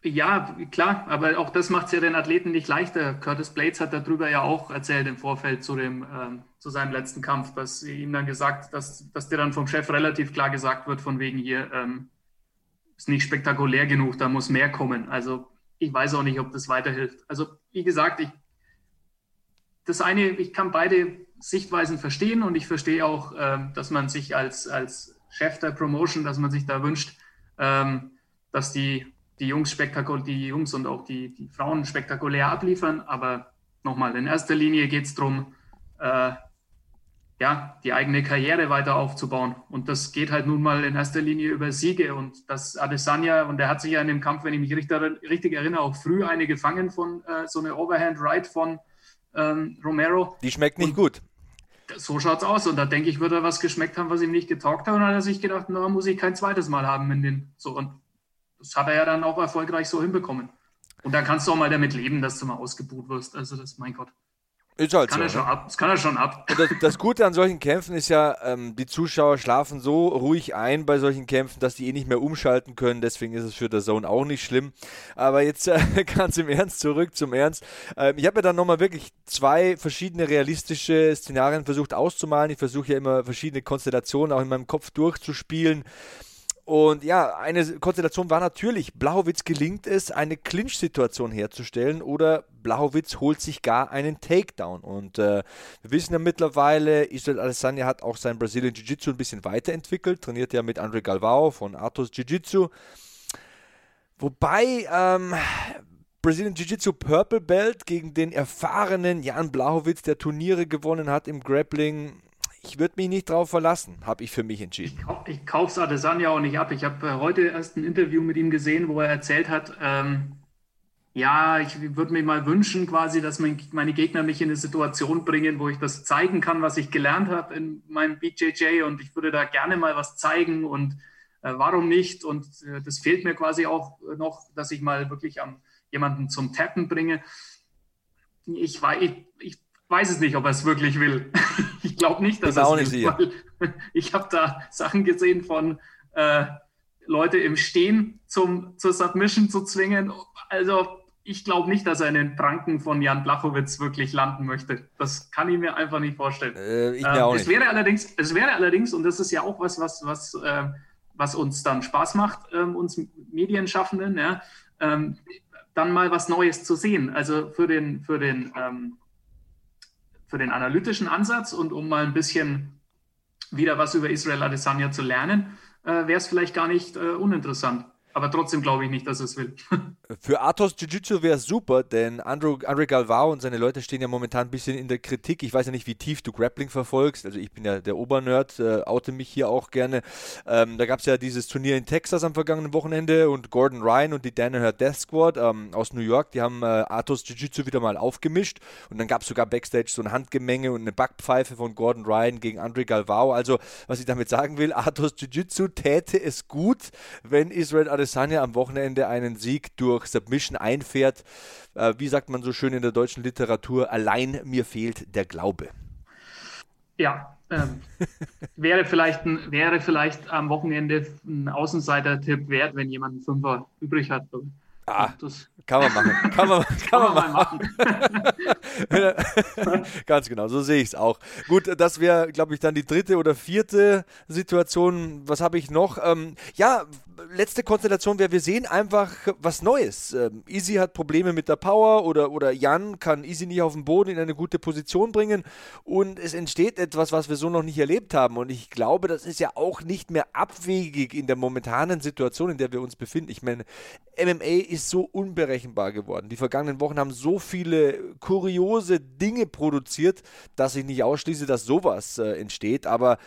Ja, klar, aber auch das macht es ja den Athleten nicht leichter. Curtis Blades hat darüber ja auch erzählt im Vorfeld zu, dem, ähm, zu seinem letzten Kampf, dass ihm dann gesagt, dass, dass dir dann vom Chef relativ klar gesagt wird, von wegen hier, ähm, ist nicht spektakulär genug, da muss mehr kommen. Also ich weiß auch nicht, ob das weiterhilft. Also wie gesagt, ich, das eine, ich kann beide Sichtweisen verstehen und ich verstehe auch, ähm, dass man sich als, als Chef der Promotion, dass man sich da wünscht, ähm, dass die die Jungs spektakulär, die Jungs und auch die, die Frauen spektakulär abliefern. Aber nochmal, in erster Linie geht es darum, äh, ja, die eigene Karriere weiter aufzubauen. Und das geht halt nun mal in erster Linie über Siege. Und das Adesanya, und er hat sich ja in dem Kampf, wenn ich mich richtig, richtig erinnere, auch früh eine gefangen von äh, so eine Overhand Right von ähm, Romero. Die schmeckt nicht und gut. So schaut's aus. Und da denke ich, würde er was geschmeckt haben, was ihm nicht getaugt hat. Und dann hat er sich gedacht, na, muss ich kein zweites Mal haben in den. So, und das hat er ja dann auch erfolgreich so hinbekommen. Und da kannst du auch mal damit leben, dass du mal ausgebucht wirst. Also das, mein Gott. Ist halt das kann, so, er ne? ab, das kann er schon ab. Das, das, Gute an solchen Kämpfen ist ja, ähm, die Zuschauer schlafen so ruhig ein bei solchen Kämpfen, dass die eh nicht mehr umschalten können. Deswegen ist es für der Zone auch nicht schlimm. Aber jetzt äh, ganz im Ernst zurück zum Ernst. Ähm, ich habe mir dann nochmal wirklich zwei verschiedene realistische Szenarien versucht auszumalen. Ich versuche ja immer verschiedene Konstellationen auch in meinem Kopf durchzuspielen. Und ja, eine Konstellation war natürlich, Blachowitz gelingt es, eine Clinch-Situation herzustellen oder Blachowitz holt sich gar einen Takedown. Und äh, wir wissen ja mittlerweile, Israel Alessandria hat auch sein Brazilian Jiu-Jitsu ein bisschen weiterentwickelt, trainiert ja mit Andre Galvao von Atos Jiu-Jitsu. Wobei ähm, Brazilian Jiu-Jitsu Purple Belt gegen den erfahrenen Jan Blachowitz, der Turniere gewonnen hat im Grappling, ich würde mich nicht drauf verlassen, habe ich für mich entschieden. Ich, ich kaufe es Adesanya auch nicht ab. Ich habe äh, heute erst ein Interview mit ihm gesehen, wo er erzählt hat, ähm, ja, ich würde mir mal wünschen, quasi, dass mein, meine Gegner mich in eine Situation bringen, wo ich das zeigen kann, was ich gelernt habe in meinem BJJ und ich würde da gerne mal was zeigen und äh, warum nicht? Und äh, das fehlt mir quasi auch noch, dass ich mal wirklich am, jemanden zum Tappen bringe. Ich, ich, ich weiß es nicht, ob er es wirklich will. ich glaube nicht, dass er es will. Ich habe da Sachen gesehen von äh, Leute im Stehen zum, zur Submission zu zwingen. Also ich glaube nicht, dass er in den Pranken von Jan Blachowitz wirklich landen möchte. Das kann ich mir einfach nicht vorstellen. Äh, ähm, auch nicht. Es wäre allerdings, es wäre allerdings, und das ist ja auch was, was, was, äh, was uns dann Spaß macht, ähm, uns Medienschaffenden, ja, ähm, dann mal was Neues zu sehen. Also für den, für den ähm, für den analytischen Ansatz und um mal ein bisschen wieder was über Israel Adesanya zu lernen, äh, wäre es vielleicht gar nicht äh, uninteressant. Aber trotzdem glaube ich nicht, dass er es will. Für Athos Jiu-Jitsu wäre es super, denn Andrew, Andre Galvao und seine Leute stehen ja momentan ein bisschen in der Kritik. Ich weiß ja nicht, wie tief du Grappling verfolgst. Also ich bin ja der Obernerd, äh, oute mich hier auch gerne. Ähm, da gab es ja dieses Turnier in Texas am vergangenen Wochenende und Gordon Ryan und die Danaher Death Squad ähm, aus New York, die haben äh, Athos Jiu-Jitsu wieder mal aufgemischt und dann gab es sogar Backstage so ein Handgemenge und eine Backpfeife von Gordon Ryan gegen Andre Galvao. Also was ich damit sagen will, Athos Jiu-Jitsu täte es gut, wenn Israel Adesanya am Wochenende einen Sieg durch Submission einfährt. Äh, wie sagt man so schön in der deutschen Literatur, allein mir fehlt der Glaube. Ja, ähm, wäre, vielleicht ein, wäre vielleicht am Wochenende ein Außenseiter-Tipp wert, wenn jemand einen Fünfer übrig hat. Ah, das kann man machen. Kann man, kann, kann man, man machen. Ganz genau, so sehe ich es auch. Gut, das wäre, glaube ich, dann die dritte oder vierte Situation. Was habe ich noch? Ähm, ja, letzte Konstellation wäre, wir sehen einfach was Neues. Ähm, Easy hat Probleme mit der Power oder, oder Jan kann Easy nicht auf den Boden in eine gute Position bringen und es entsteht etwas, was wir so noch nicht erlebt haben. Und ich glaube, das ist ja auch nicht mehr abwegig in der momentanen Situation, in der wir uns befinden. Ich meine, MMA ist so unberechenbar geworden. Die vergangenen Wochen haben so viele kuriose Dinge produziert, dass ich nicht ausschließe, dass sowas äh, entsteht. Aber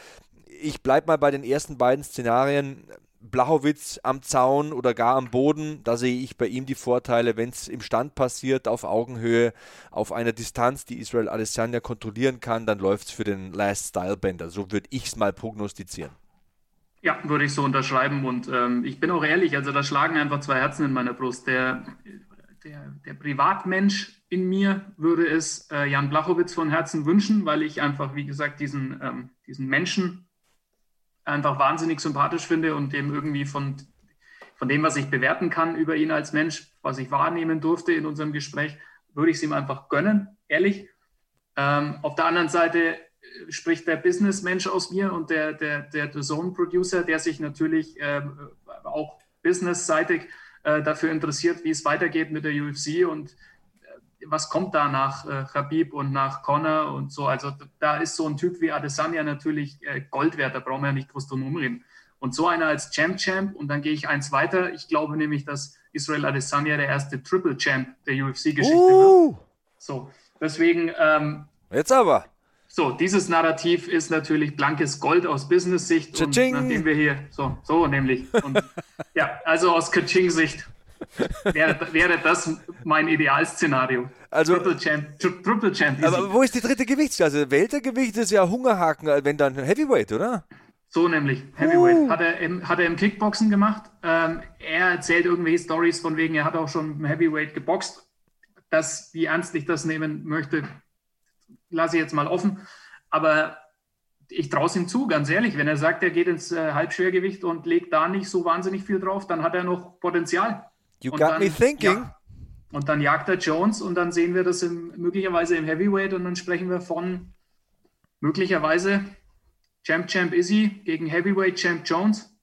ich bleibe mal bei den ersten beiden Szenarien. Blachowitz am Zaun oder gar am Boden, da sehe ich bei ihm die Vorteile, wenn es im Stand passiert, auf Augenhöhe, auf einer Distanz, die Israel Adesanya kontrollieren kann, dann läuft es für den Last Style Bender. So würde ich es mal prognostizieren. Ja, würde ich so unterschreiben und ähm, ich bin auch ehrlich, also da schlagen einfach zwei Herzen in meiner Brust. Der, der, der Privatmensch in mir würde es äh, Jan Blachowitz von Herzen wünschen, weil ich einfach, wie gesagt, diesen, ähm, diesen Menschen einfach wahnsinnig sympathisch finde und dem irgendwie von, von dem, was ich bewerten kann über ihn als Mensch, was ich wahrnehmen durfte in unserem Gespräch, würde ich es ihm einfach gönnen, ehrlich. Ähm, auf der anderen Seite spricht der Businessmensch aus mir und der, der, der Zone-Producer, der sich natürlich ähm, auch businessseitig äh, dafür interessiert, wie es weitergeht mit der UFC und was kommt da nach äh, Khabib und nach Connor und so. Also da ist so ein Typ wie Adesanya natürlich äh, Gold wert, da brauchen wir ja nicht groß drum umreden. Und so einer als Champ-Champ und dann gehe ich eins weiter. Ich glaube nämlich, dass Israel Adesanya der erste Triple-Champ der UFC-Geschichte uh. wird. So, deswegen. Ähm, Jetzt aber. So, dieses Narrativ ist natürlich blankes Gold aus Business-Sicht. Und nachdem wir hier, so, so nämlich. Und, ja, also aus Kaching-Sicht wäre, wäre das mein Idealszenario. Also, Triple Champ. Triple Champ aber wo ist die dritte Gewichtsklasse? Weltergewicht ist ja Hungerhaken, wenn dann Heavyweight, oder? So nämlich, Heavyweight. Uh. Hat, er im, hat er im Kickboxen gemacht. Ähm, er erzählt irgendwelche Stories von wegen, er hat auch schon im Heavyweight geboxt. Das, wie ernst ich das nehmen möchte, lasse ich jetzt mal offen. Aber ich traue es ihm zu, ganz ehrlich. Wenn er sagt, er geht ins äh, Halbschwergewicht und legt da nicht so wahnsinnig viel drauf, dann hat er noch Potenzial. You und got dann, me thinking. Ja, und dann jagt er Jones und dann sehen wir das im, möglicherweise im Heavyweight und dann sprechen wir von möglicherweise Champ Champ Izzy gegen Heavyweight Champ Jones.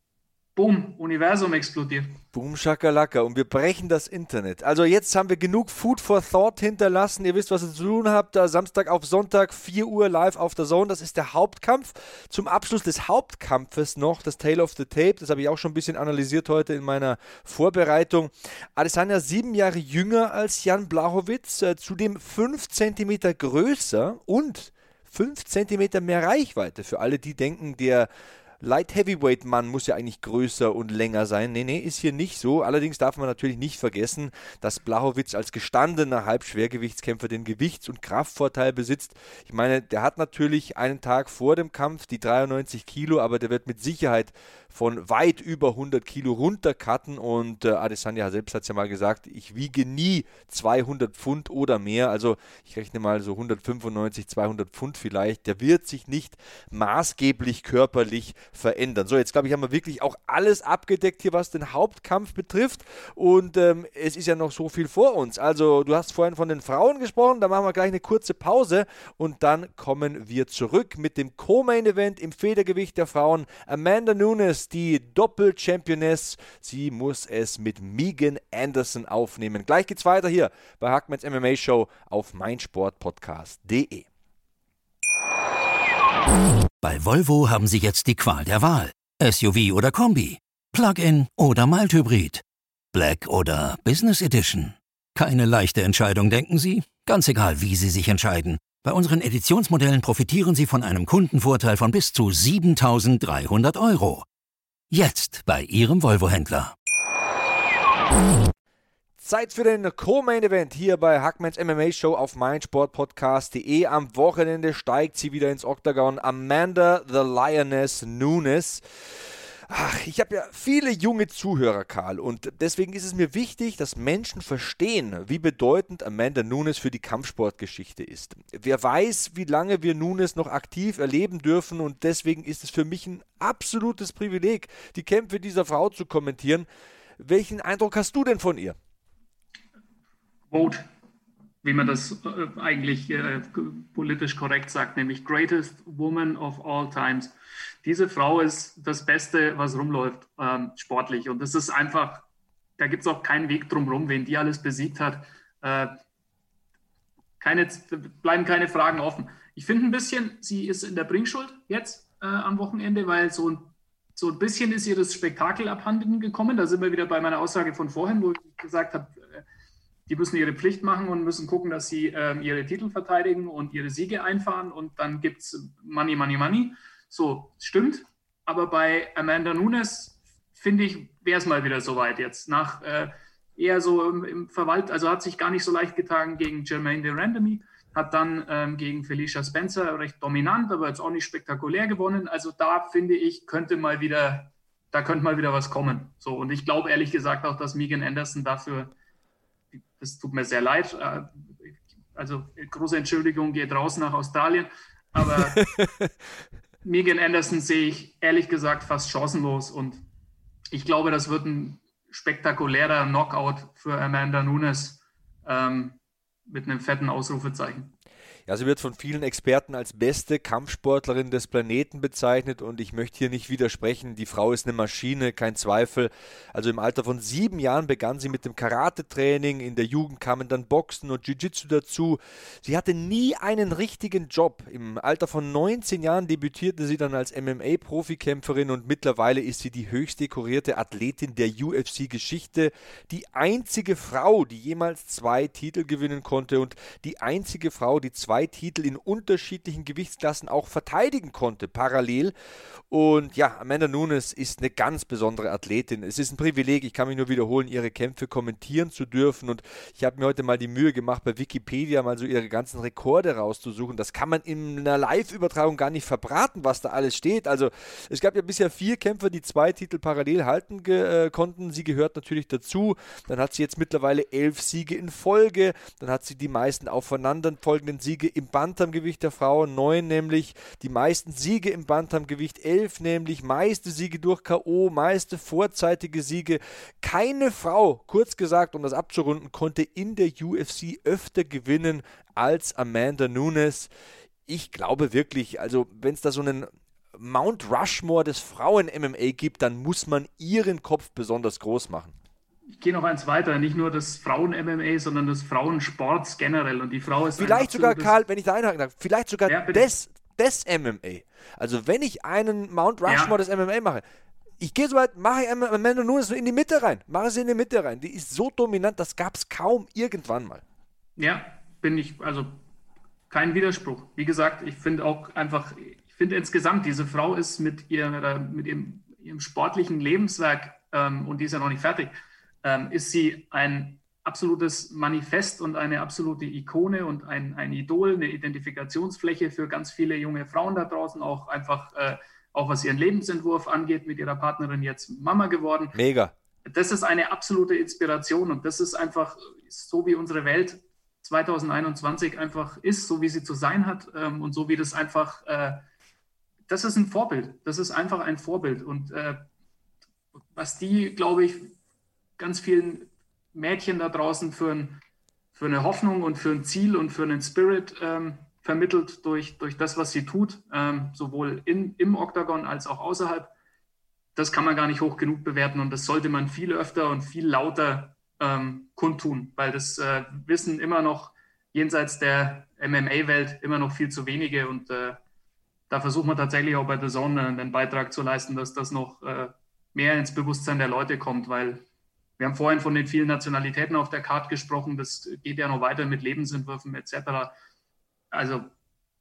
Boom, Universum explodiert. Boom, Schakalaka. Und wir brechen das Internet. Also jetzt haben wir genug Food for Thought hinterlassen. Ihr wisst, was ihr zu tun habt. Da Samstag auf Sonntag, 4 Uhr live auf der Zone. Das ist der Hauptkampf. Zum Abschluss des Hauptkampfes noch das Tale of the Tape. Das habe ich auch schon ein bisschen analysiert heute in meiner Vorbereitung. Adesanya sieben Jahre jünger als Jan Blachowitz, äh, zudem 5 cm größer und 5 cm mehr Reichweite. Für alle, die denken, der Light Heavyweight Mann muss ja eigentlich größer und länger sein. Nee, nee, ist hier nicht so. Allerdings darf man natürlich nicht vergessen, dass Blachowitz als gestandener Halbschwergewichtskämpfer den Gewichts- und Kraftvorteil besitzt. Ich meine, der hat natürlich einen Tag vor dem Kampf die 93 Kilo, aber der wird mit Sicherheit von weit über 100 Kilo runtercutten und äh, Adesanya selbst hat es ja mal gesagt, ich wiege nie 200 Pfund oder mehr, also ich rechne mal so 195, 200 Pfund vielleicht, der wird sich nicht maßgeblich körperlich verändern. So, jetzt glaube ich, haben wir wirklich auch alles abgedeckt hier, was den Hauptkampf betrifft und ähm, es ist ja noch so viel vor uns. Also du hast vorhin von den Frauen gesprochen, da machen wir gleich eine kurze Pause und dann kommen wir zurück mit dem Co-Main-Event im Federgewicht der Frauen. Amanda Nunes die Doppel-Championess. Sie muss es mit Megan Anderson aufnehmen. Gleich geht's weiter hier bei Hackmans MMA Show auf meinsportpodcast.de. Bei Volvo haben Sie jetzt die Qual der Wahl. SUV oder Kombi. Plug-in oder Mild-Hybrid? Black oder Business Edition? Keine leichte Entscheidung, denken Sie? Ganz egal, wie Sie sich entscheiden. Bei unseren Editionsmodellen profitieren Sie von einem Kundenvorteil von bis zu 7300 Euro. Jetzt bei Ihrem Volvo-Händler. Zeit für den Co-Main-Event hier bei Hackmans MMA Show auf meinsportpodcast.de. Am Wochenende steigt sie wieder ins Oktagon. Amanda the Lioness Nunes. Ach, ich habe ja viele junge Zuhörer, Karl, und deswegen ist es mir wichtig, dass Menschen verstehen, wie bedeutend Amanda Nunes für die Kampfsportgeschichte ist. Wer weiß, wie lange wir Nunes noch aktiv erleben dürfen, und deswegen ist es für mich ein absolutes Privileg, die Kämpfe dieser Frau zu kommentieren. Welchen Eindruck hast du denn von ihr? Vote, wie man das äh, eigentlich äh, politisch korrekt sagt, nämlich Greatest Woman of All Times. Diese Frau ist das Beste, was rumläuft, ähm, sportlich. Und das ist einfach, da gibt es auch keinen Weg drumherum, wen die alles besiegt hat. Äh, keine, bleiben keine Fragen offen. Ich finde ein bisschen, sie ist in der Bringschuld jetzt äh, am Wochenende, weil so ein, so ein bisschen ist ihr das Spektakel abhanden gekommen. Da sind wir wieder bei meiner Aussage von vorhin, wo ich gesagt habe, äh, die müssen ihre Pflicht machen und müssen gucken, dass sie ähm, ihre Titel verteidigen und ihre Siege einfahren und dann gibt es Money, Money, Money. So, stimmt. Aber bei Amanda Nunes, finde ich, wäre es mal wieder soweit jetzt. Nach äh, eher so im, im Verwalt, also hat sich gar nicht so leicht getan gegen Jermaine de Randomy, hat dann ähm, gegen Felicia Spencer recht dominant, aber jetzt auch nicht spektakulär gewonnen. Also da finde ich, könnte mal wieder, da könnte mal wieder was kommen. So, und ich glaube ehrlich gesagt auch, dass Megan Anderson dafür das tut mir sehr leid. Äh, also große Entschuldigung geht raus nach Australien. Aber Megan Anderson sehe ich ehrlich gesagt fast chancenlos. Und ich glaube, das wird ein spektakulärer Knockout für Amanda Nunes ähm, mit einem fetten Ausrufezeichen. Ja, sie wird von vielen Experten als beste Kampfsportlerin des Planeten bezeichnet und ich möchte hier nicht widersprechen. Die Frau ist eine Maschine, kein Zweifel. Also im Alter von sieben Jahren begann sie mit dem Karate-Training. In der Jugend kamen dann Boxen und Jiu-Jitsu dazu. Sie hatte nie einen richtigen Job. Im Alter von 19 Jahren debütierte sie dann als MMA-Profikämpferin und mittlerweile ist sie die höchst dekorierte Athletin der UFC-Geschichte. Die einzige Frau, die jemals zwei Titel gewinnen konnte und die einzige Frau, die zwei zwei Titel in unterschiedlichen Gewichtsklassen auch verteidigen konnte, parallel. Und ja, Amanda Nunes ist eine ganz besondere Athletin. Es ist ein Privileg, ich kann mich nur wiederholen, ihre Kämpfe kommentieren zu dürfen. Und ich habe mir heute mal die Mühe gemacht, bei Wikipedia mal so ihre ganzen Rekorde rauszusuchen. Das kann man in einer Live-Übertragung gar nicht verbraten, was da alles steht. Also es gab ja bisher vier Kämpfer, die zwei Titel parallel halten äh, konnten. Sie gehört natürlich dazu. Dann hat sie jetzt mittlerweile elf Siege in Folge. Dann hat sie die meisten aufeinanderfolgenden Siege Siege im Bantamgewicht der Frauen, neun nämlich, die meisten Siege im Bantamgewicht, elf nämlich, meiste Siege durch K.O., meiste vorzeitige Siege. Keine Frau, kurz gesagt, um das abzurunden, konnte in der UFC öfter gewinnen als Amanda Nunes. Ich glaube wirklich, also wenn es da so einen Mount Rushmore des Frauen-MMA gibt, dann muss man ihren Kopf besonders groß machen ich gehe noch eins weiter, nicht nur das Frauen-MMA, sondern das Frauensports generell. Und die Frau ist. Vielleicht sogar, Karl, wenn ich da einhaken darf, vielleicht sogar ja, des, des MMA. Also, wenn ich einen Mount Rushmore ja. des MMA mache, ich gehe so weit, mache ich Amanda Nunes so in die Mitte rein. Mache sie in die Mitte rein. Die ist so dominant, das gab es kaum irgendwann mal. Ja, bin ich, also kein Widerspruch. Wie gesagt, ich finde auch einfach, ich finde insgesamt, diese Frau ist mit, ihrer, mit ihrem, ihrem sportlichen Lebenswerk, ähm, und die ist ja noch nicht fertig, ähm, ist sie ein absolutes Manifest und eine absolute Ikone und ein, ein Idol, eine Identifikationsfläche für ganz viele junge Frauen da draußen, auch einfach, äh, auch was ihren Lebensentwurf angeht, mit ihrer Partnerin jetzt Mama geworden. Mega. Das ist eine absolute Inspiration und das ist einfach so, wie unsere Welt 2021 einfach ist, so wie sie zu sein hat ähm, und so wie das einfach, äh, das ist ein Vorbild. Das ist einfach ein Vorbild und äh, was die, glaube ich, ganz vielen Mädchen da draußen für, ein, für eine Hoffnung und für ein Ziel und für einen Spirit ähm, vermittelt durch, durch das, was sie tut, ähm, sowohl in, im Oktagon als auch außerhalb. Das kann man gar nicht hoch genug bewerten und das sollte man viel öfter und viel lauter ähm, kundtun, weil das äh, wissen immer noch jenseits der MMA-Welt immer noch viel zu wenige und äh, da versuchen wir tatsächlich auch bei The Zone einen Beitrag zu leisten, dass das noch äh, mehr ins Bewusstsein der Leute kommt, weil wir haben vorhin von den vielen Nationalitäten auf der Karte gesprochen. Das geht ja noch weiter mit Lebensentwürfen etc. Also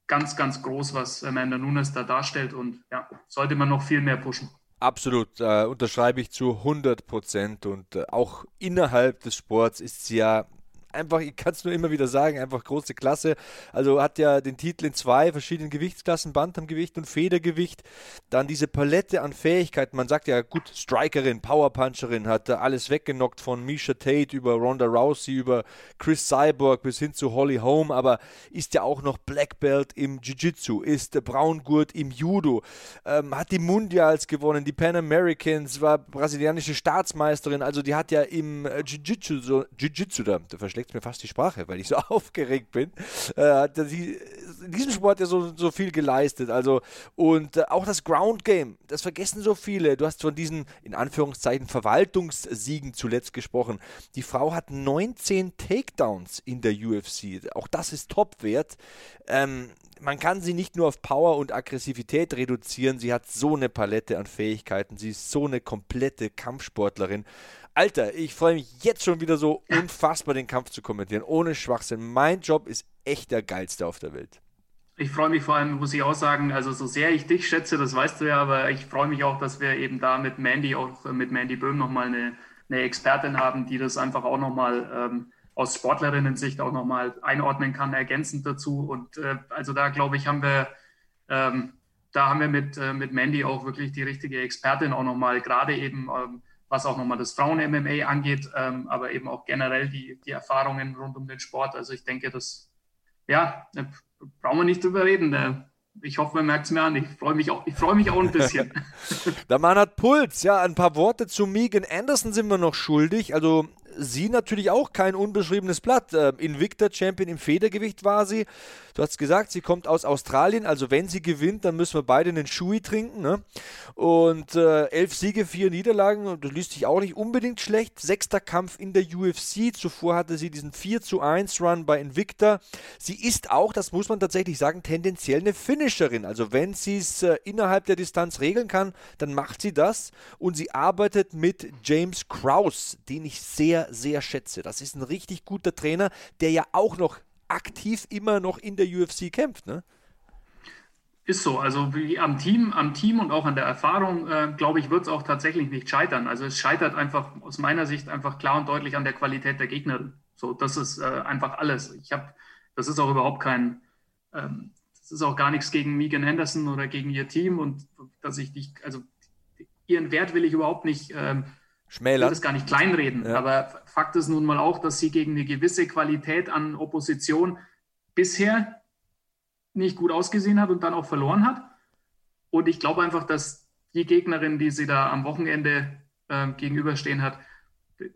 ganz, ganz groß, was Amanda Nunes da darstellt und ja, sollte man noch viel mehr pushen. Absolut, äh, unterschreibe ich zu 100 Prozent und äh, auch innerhalb des Sports ist sie ja einfach, ich kann es nur immer wieder sagen, einfach große Klasse. Also hat ja den Titel in zwei verschiedenen Gewichtsklassen, Bantamgewicht und Federgewicht. Dann diese Palette an Fähigkeiten. Man sagt ja, gut, Strikerin, Powerpuncherin, hat alles weggenockt von Misha Tate über Ronda Rousey, über Chris Cyborg bis hin zu Holly Holm, aber ist ja auch noch Black Belt im Jiu-Jitsu, ist Braungurt im Judo, ähm, hat die Mundials gewonnen, die Pan Americans, war brasilianische Staatsmeisterin, also die hat ja im Jiu-Jitsu, so, Jiu-Jitsu da, da versteckt mir fast die Sprache, weil ich so aufgeregt bin. Äh, hat in diesem Sport ja so, so viel geleistet. Also, und äh, auch das Ground Game, das vergessen so viele. Du hast von diesen, in Anführungszeichen, Verwaltungssiegen zuletzt gesprochen. Die Frau hat 19 Takedowns in der UFC. Auch das ist Topwert. Ähm, man kann sie nicht nur auf Power und Aggressivität reduzieren, sie hat so eine Palette an Fähigkeiten, sie ist so eine komplette Kampfsportlerin. Alter, ich freue mich jetzt schon wieder so unfassbar, den Kampf zu kommentieren, ohne Schwachsinn. Mein Job ist echt der geilste auf der Welt. Ich freue mich vor allem, muss ich auch sagen, also so sehr ich dich schätze, das weißt du ja, aber ich freue mich auch, dass wir eben da mit Mandy, auch mit Mandy Böhm nochmal eine, eine Expertin haben, die das einfach auch nochmal ähm, aus Sportlerinnen-Sicht auch nochmal einordnen kann, ergänzend dazu. Und äh, also da glaube ich, haben wir, ähm, da haben wir mit, äh, mit Mandy auch wirklich die richtige Expertin auch nochmal, gerade eben ähm, was auch nochmal das Frauen-MMA angeht, ähm, aber eben auch generell die, die Erfahrungen rund um den Sport. Also ich denke, das, ja, da brauchen wir nicht drüber reden. Äh, ich hoffe, man merkt es mir an. Ich freue mich, auch, freu mich auch ein bisschen. Der Mann hat Puls. Ja, ein paar Worte zu Megan Anderson sind wir noch schuldig. Also sie natürlich auch kein unbeschriebenes Blatt. Äh, Invicta Champion im Federgewicht war sie. Du hast gesagt, sie kommt aus Australien, also wenn sie gewinnt, dann müssen wir beide einen Shui trinken. Ne? Und äh, elf Siege, vier Niederlagen, das liest sich auch nicht unbedingt schlecht. Sechster Kampf in der UFC. Zuvor hatte sie diesen 4 zu 1 Run bei Invicta. Sie ist auch, das muss man tatsächlich sagen, tendenziell eine Finisherin. Also wenn sie es äh, innerhalb der Distanz regeln kann, dann macht sie das. Und sie arbeitet mit James Kraus, den ich sehr, sehr schätze. Das ist ein richtig guter Trainer, der ja auch noch aktiv immer noch in der UFC kämpft, ne? Ist so. Also am Team, am Team und auch an der Erfahrung, äh, glaube ich, wird es auch tatsächlich nicht scheitern. Also es scheitert einfach aus meiner Sicht einfach klar und deutlich an der Qualität der Gegnerin. So, das ist äh, einfach alles. Ich habe, das ist auch überhaupt kein, ähm, das ist auch gar nichts gegen Megan Henderson oder gegen ihr Team und dass ich dich, also ihren Wert will ich überhaupt nicht ähm, Schmälern. Ich will das gar nicht kleinreden, ja. aber Fakt ist nun mal auch, dass sie gegen eine gewisse Qualität an Opposition bisher nicht gut ausgesehen hat und dann auch verloren hat. Und ich glaube einfach, dass die Gegnerin, die sie da am Wochenende äh, gegenüberstehen hat,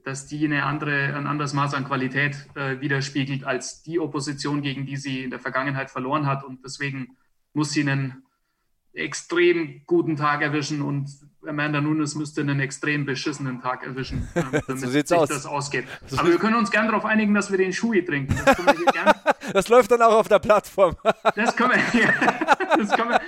dass die eine andere, ein anderes Maß an Qualität äh, widerspiegelt als die Opposition, gegen die sie in der Vergangenheit verloren hat. Und deswegen muss sie einen extrem guten Tag erwischen und Amanda Nunes müsste einen extrem beschissenen Tag erwischen, damit so sich aus. das ausgeht. Aber wir können uns gerne darauf einigen, dass wir den Shui trinken. Das, das, läuft dann auch auf der Plattform. das, können wir hier, das, können wir,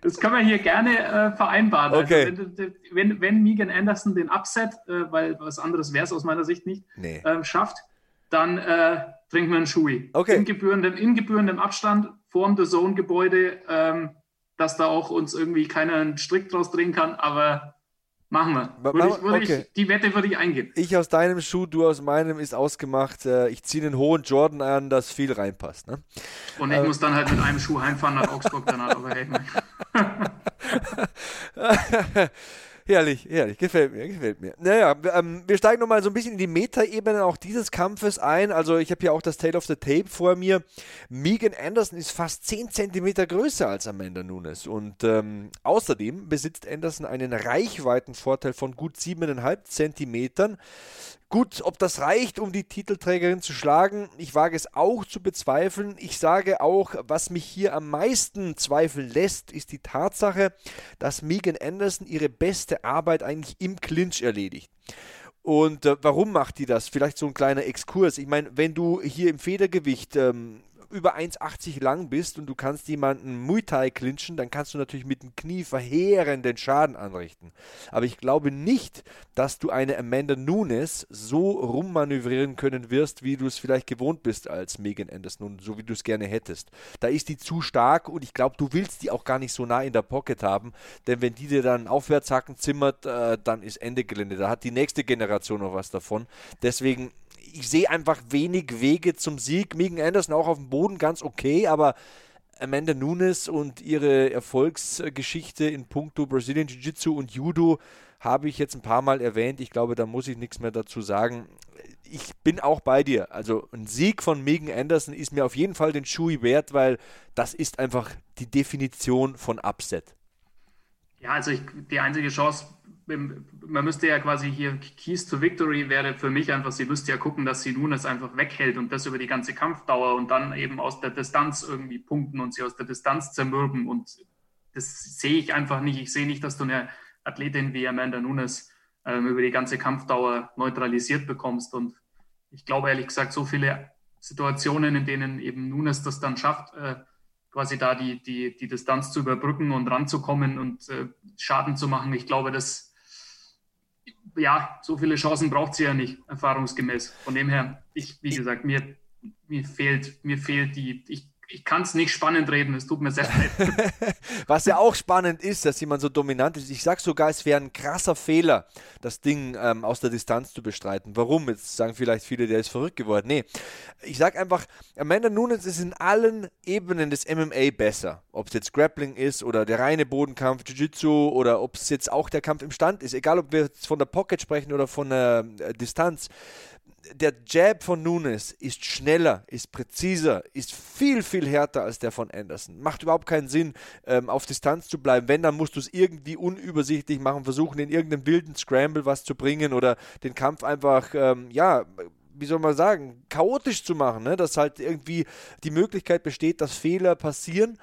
das können wir hier gerne äh, vereinbaren. Also okay. Also wenn, wenn, wenn, Megan Anderson den Upset, äh, weil was anderes wäre es aus meiner Sicht nicht, nee. äh, schafft, dann äh, trinken wir einen Shui. Okay. In, gebührendem, in gebührendem Abstand, vorm The Zone-Gebäude. Ähm, dass da auch uns irgendwie keiner einen Strick draus drehen kann, aber machen wir. Würde ich, würde okay. ich, die Wette würde ich eingehen. Ich aus deinem Schuh, du aus meinem ist ausgemacht. Äh, ich ziehe einen hohen Jordan an, dass viel reinpasst. Ne? Und ich äh, muss dann halt mit einem Schuh heimfahren nach Augsburg danach, aber hey. Herrlich, herrlich, gefällt mir, gefällt mir. Naja, ähm, wir steigen nochmal so ein bisschen in die Meta-Ebene auch dieses Kampfes ein. Also ich habe hier auch das Tale of the Tape vor mir. Megan Anderson ist fast 10 cm größer als Amanda Nunes. Und ähm, außerdem besitzt Anderson einen Reichweitenvorteil von gut 7,5 Zentimetern. Gut, ob das reicht, um die Titelträgerin zu schlagen, ich wage es auch zu bezweifeln. Ich sage auch, was mich hier am meisten zweifeln lässt, ist die Tatsache, dass Megan Anderson ihre beste Arbeit eigentlich im Clinch erledigt. Und äh, warum macht die das? Vielleicht so ein kleiner Exkurs. Ich meine, wenn du hier im Federgewicht ähm, über 1,80 lang bist und du kannst jemanden Muay Thai clinchen, dann kannst du natürlich mit dem Knie verheerenden Schaden anrichten. Aber ich glaube nicht, dass du eine Amanda Nunes so rummanövrieren können wirst, wie du es vielleicht gewohnt bist als Megan Anderson und so wie du es gerne hättest. Da ist die zu stark und ich glaube, du willst die auch gar nicht so nah in der Pocket haben, denn wenn die dir dann Aufwärtshacken zimmert, äh, dann ist Ende Gelände. Da hat die nächste Generation noch was davon. Deswegen ich sehe einfach wenig Wege zum Sieg. Megan Anderson auch auf dem Boden ganz okay, aber Amanda Nunes und ihre Erfolgsgeschichte in puncto Brazilian Jiu-Jitsu und Judo habe ich jetzt ein paar Mal erwähnt. Ich glaube, da muss ich nichts mehr dazu sagen. Ich bin auch bei dir. Also ein Sieg von Megan Anderson ist mir auf jeden Fall den Schuh wert, weil das ist einfach die Definition von Upset. Ja, also ich, die einzige Chance man müsste ja quasi hier Keys to Victory wäre für mich einfach, sie müsste ja gucken, dass sie nun es einfach weghält und das über die ganze Kampfdauer und dann eben aus der Distanz irgendwie punkten und sie aus der Distanz zermürben und das sehe ich einfach nicht. Ich sehe nicht, dass du eine Athletin wie Amanda Nunes ähm, über die ganze Kampfdauer neutralisiert bekommst und ich glaube ehrlich gesagt, so viele Situationen, in denen eben Nunes das dann schafft, äh, quasi da die, die, die Distanz zu überbrücken und ranzukommen und äh, Schaden zu machen. Ich glaube, das ja, so viele Chancen braucht sie ja nicht, erfahrungsgemäß. Von dem her, ich, wie gesagt, mir, mir fehlt, mir fehlt die, ich ich kann es nicht spannend reden, es tut mir sehr leid. Was ja auch spannend ist, dass jemand so dominant ist. Ich sage sogar, es wäre ein krasser Fehler, das Ding ähm, aus der Distanz zu bestreiten. Warum? Jetzt sagen vielleicht viele, der ist verrückt geworden. Nee, ich sage einfach, Amanda Nunes ist in allen Ebenen des MMA besser. Ob es jetzt Grappling ist oder der reine Bodenkampf, Jiu-Jitsu oder ob es jetzt auch der Kampf im Stand ist. Egal, ob wir jetzt von der Pocket sprechen oder von der äh, Distanz der Jab von Nunes ist schneller, ist präziser, ist viel, viel härter als der von Anderson. Macht überhaupt keinen Sinn, ähm, auf Distanz zu bleiben. Wenn, dann musst du es irgendwie unübersichtlich machen, versuchen, in irgendeinem wilden Scramble was zu bringen oder den Kampf einfach, ähm, ja, wie soll man sagen, chaotisch zu machen, ne? dass halt irgendwie die Möglichkeit besteht, dass Fehler passieren.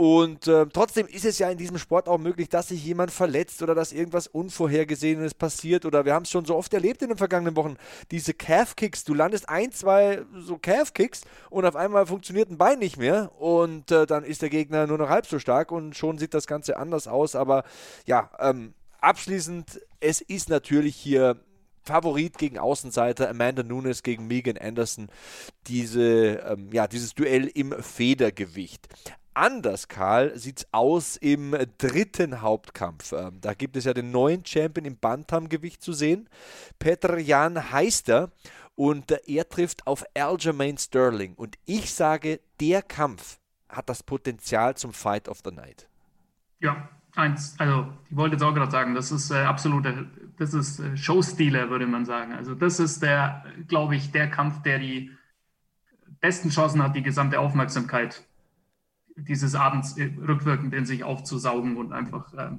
Und äh, trotzdem ist es ja in diesem Sport auch möglich, dass sich jemand verletzt oder dass irgendwas Unvorhergesehenes passiert. Oder wir haben es schon so oft erlebt in den vergangenen Wochen. Diese Calf-Kicks, du landest ein, zwei so Calf-Kicks und auf einmal funktioniert ein Bein nicht mehr. Und äh, dann ist der Gegner nur noch halb so stark und schon sieht das Ganze anders aus. Aber ja, ähm, abschließend, es ist natürlich hier Favorit gegen Außenseiter, Amanda Nunes gegen Megan Anderson, diese, ähm, ja, dieses Duell im Federgewicht. Anders, Karl, sieht es aus im dritten Hauptkampf. Ähm, da gibt es ja den neuen Champion im Bantamgewicht zu sehen. Petr Jan Heister. Und er trifft auf Aljamain Sterling. Und ich sage, der Kampf hat das Potenzial zum Fight of the Night. Ja, eins. Also, ich wollte jetzt auch gerade sagen, das ist äh, absolute, das ist äh, Showstealer, würde man sagen. Also, das ist der, glaube ich, der Kampf, der die besten Chancen hat, die gesamte Aufmerksamkeit dieses Abends äh, rückwirkend in sich aufzusaugen und einfach, äh,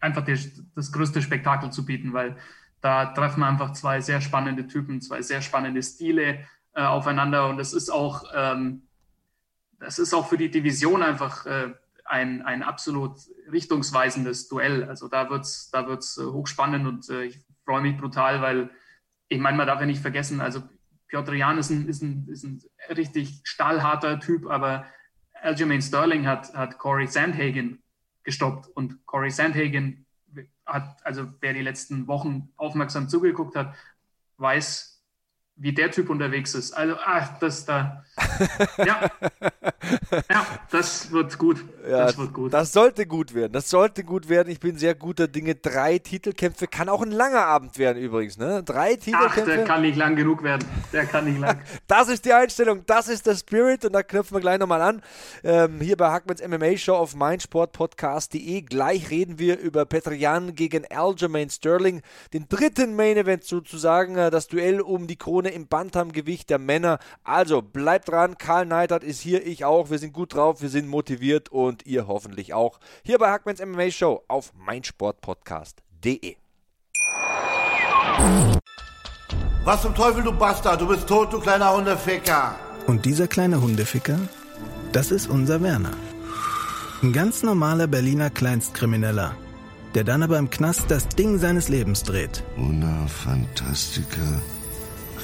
einfach die, das größte Spektakel zu bieten, weil da treffen einfach zwei sehr spannende Typen, zwei sehr spannende Stile äh, aufeinander und es ist auch, ähm, das ist auch für die Division einfach äh, ein, ein absolut richtungsweisendes Duell. Also da wird es da wird's äh, hochspannend und äh, ich freue mich brutal, weil ich meine, man darf ja nicht vergessen, also Piotr Jan ist ein, ist ein, ist ein richtig stahlharter Typ, aber Aljamain Sterling hat, hat Corey Sandhagen gestoppt und Corey Sandhagen hat, also wer die letzten Wochen aufmerksam zugeguckt hat, weiß, wie der Typ unterwegs ist. Also, ach, das da. Ja. ja, das wird gut. Ja, das wird gut. Das sollte gut werden. Das sollte gut werden. Ich bin sehr guter Dinge. Drei Titelkämpfe kann auch ein langer Abend werden übrigens. Ne? Drei Titelkämpfe. Ach, der kann nicht lang genug werden. Der kann nicht lang. das ist die Einstellung. Das ist der Spirit. Und da knüpfen wir gleich nochmal an. Ähm, hier bei Hackmans MMA Show auf meinsportpodcast.de. Gleich reden wir über Petrian gegen Aljamain Sterling. Den dritten Main Event sozusagen. Äh, das Duell um die Krone vorne im Bantamgewicht der Männer. Also bleibt dran, Karl Neidert ist hier, ich auch. Wir sind gut drauf, wir sind motiviert und ihr hoffentlich auch. Hier bei Hackmans MMA Show auf meinsportpodcast.de. Was zum Teufel, du Bastard? Du bist tot, du kleiner Hundeficker. Und dieser kleine Hundeficker, das ist unser Werner. Ein ganz normaler Berliner Kleinstkrimineller, der dann aber im Knast das Ding seines Lebens dreht. Una Fantastica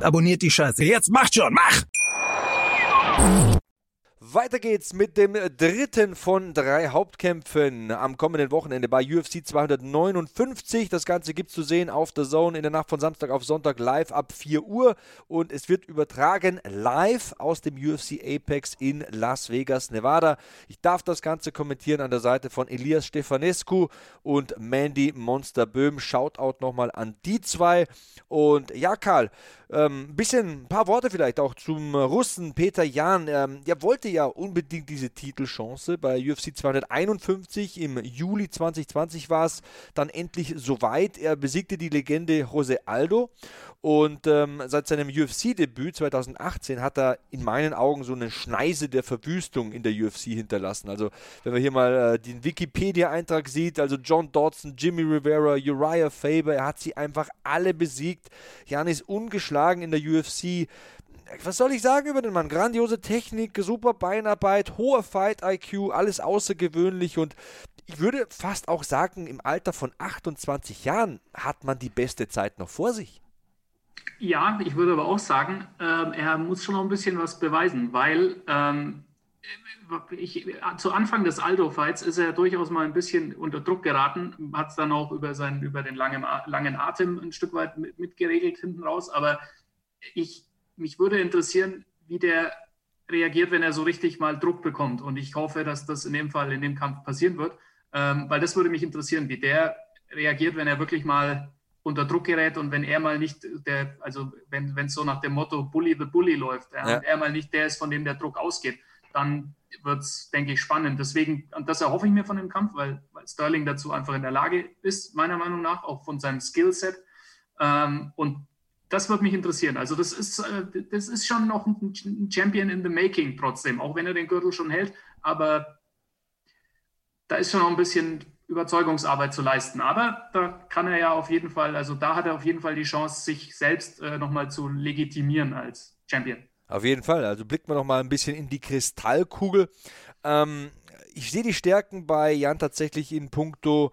Abonniert die Scheiße. Jetzt macht schon, mach! Weiter geht's mit dem dritten von drei Hauptkämpfen am kommenden Wochenende bei UFC 259. Das Ganze gibt's zu sehen auf der Zone in der Nacht von Samstag auf Sonntag live ab 4 Uhr und es wird übertragen live aus dem UFC Apex in Las Vegas, Nevada. Ich darf das Ganze kommentieren an der Seite von Elias Stefanescu und Mandy Monster Böhm. Shoutout nochmal an die zwei. Und ja, Karl, ähm, bisschen, ein paar Worte vielleicht auch zum Russen Peter Jan. Ähm, der wollte ja unbedingt diese Titelchance. Bei UFC 251 im Juli 2020 war es dann endlich soweit. Er besiegte die Legende Jose Aldo und ähm, seit seinem UFC-Debüt 2018 hat er in meinen Augen so eine Schneise der Verwüstung in der UFC hinterlassen. Also wenn man hier mal äh, den Wikipedia-Eintrag sieht, also John Dodson, Jimmy Rivera, Uriah Faber, er hat sie einfach alle besiegt. Jan ist ungeschlagen in der UFC was soll ich sagen über den Mann? Grandiose Technik, super Beinarbeit, hoher Fight-IQ, alles außergewöhnlich und ich würde fast auch sagen, im Alter von 28 Jahren hat man die beste Zeit noch vor sich. Ja, ich würde aber auch sagen, ähm, er muss schon noch ein bisschen was beweisen, weil ähm, ich, zu Anfang des Aldo-Fights ist er durchaus mal ein bisschen unter Druck geraten, hat es dann auch über, seinen, über den langen, langen Atem ein Stück weit mit, mitgeregelt hinten raus. Aber ich, mich würde interessieren, wie der reagiert, wenn er so richtig mal Druck bekommt. Und ich hoffe, dass das in dem Fall, in dem Kampf passieren wird, ähm, weil das würde mich interessieren, wie der reagiert, wenn er wirklich mal unter Druck gerät und wenn er mal nicht der, also wenn es so nach dem Motto Bully the Bully läuft ja, ja. und er mal nicht der ist, von dem der Druck ausgeht, dann wird es, denke ich, spannend. Deswegen, und das erhoffe ich mir von dem Kampf, weil, weil Sterling dazu einfach in der Lage ist, meiner Meinung nach, auch von seinem Skillset. Ähm, und das wird mich interessieren. Also das ist, äh, das ist schon noch ein Champion in the Making trotzdem, auch wenn er den Gürtel schon hält. Aber da ist schon noch ein bisschen Überzeugungsarbeit zu leisten. Aber da kann er ja auf jeden Fall, also da hat er auf jeden Fall die Chance, sich selbst äh, nochmal zu legitimieren als Champion. Auf jeden Fall. Also blickt man noch mal ein bisschen in die Kristallkugel. Ähm, ich sehe die Stärken bei Jan tatsächlich in puncto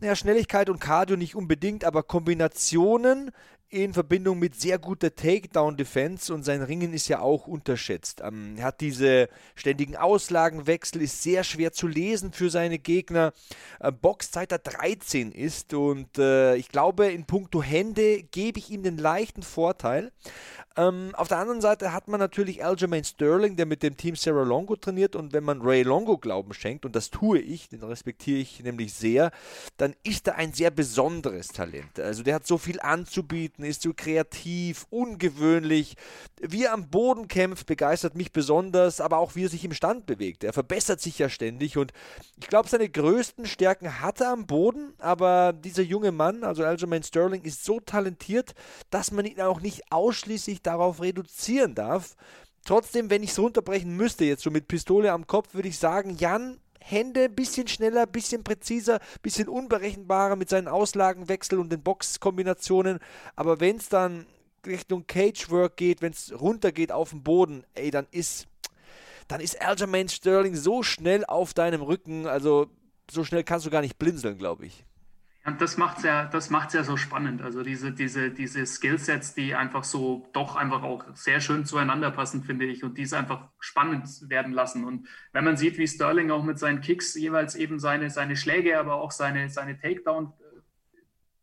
ja, Schnelligkeit und Cardio nicht unbedingt, aber Kombinationen in Verbindung mit sehr guter Takedown-Defense und sein Ringen ist ja auch unterschätzt. Ähm, er hat diese ständigen Auslagenwechsel, ist sehr schwer zu lesen für seine Gegner. Äh, Box seit er 13 ist und äh, ich glaube, in puncto Hände gebe ich ihm den leichten Vorteil. Ähm, auf der anderen Seite hat man natürlich Aljamain Sterling, der mit dem Team Sarah Longo trainiert und wenn man Ray Longo Glauben schenkt, und das tue ich, den respektiere ich nämlich sehr, dann ist er ein sehr besonderes Talent. Also der hat so viel anzubieten, ist so kreativ, ungewöhnlich. Wie er am Boden kämpft, begeistert mich besonders, aber auch wie er sich im Stand bewegt. Er verbessert sich ja ständig und ich glaube, seine größten Stärken hat er am Boden, aber dieser junge Mann, also Aljamain Sterling, ist so talentiert, dass man ihn auch nicht ausschließlich darauf reduzieren darf. Trotzdem, wenn ich es runterbrechen müsste, jetzt so mit Pistole am Kopf, würde ich sagen, Jan, Hände ein bisschen schneller, ein bisschen präziser, ein bisschen unberechenbarer mit seinen Auslagenwechsel und den Boxkombinationen. Aber wenn es dann Richtung Cagework geht, wenn es runtergeht auf den Boden, ey, dann ist, dann ist Aljamain Sterling so schnell auf deinem Rücken, also so schnell kannst du gar nicht blinzeln, glaube ich. Und das macht es ja, das macht's ja so spannend. Also diese, diese, diese Skillsets, die einfach so doch einfach auch sehr schön zueinander passen, finde ich, und die es einfach spannend werden lassen. Und wenn man sieht, wie Sterling auch mit seinen Kicks jeweils eben seine, seine Schläge, aber auch seine, seine, Takedown,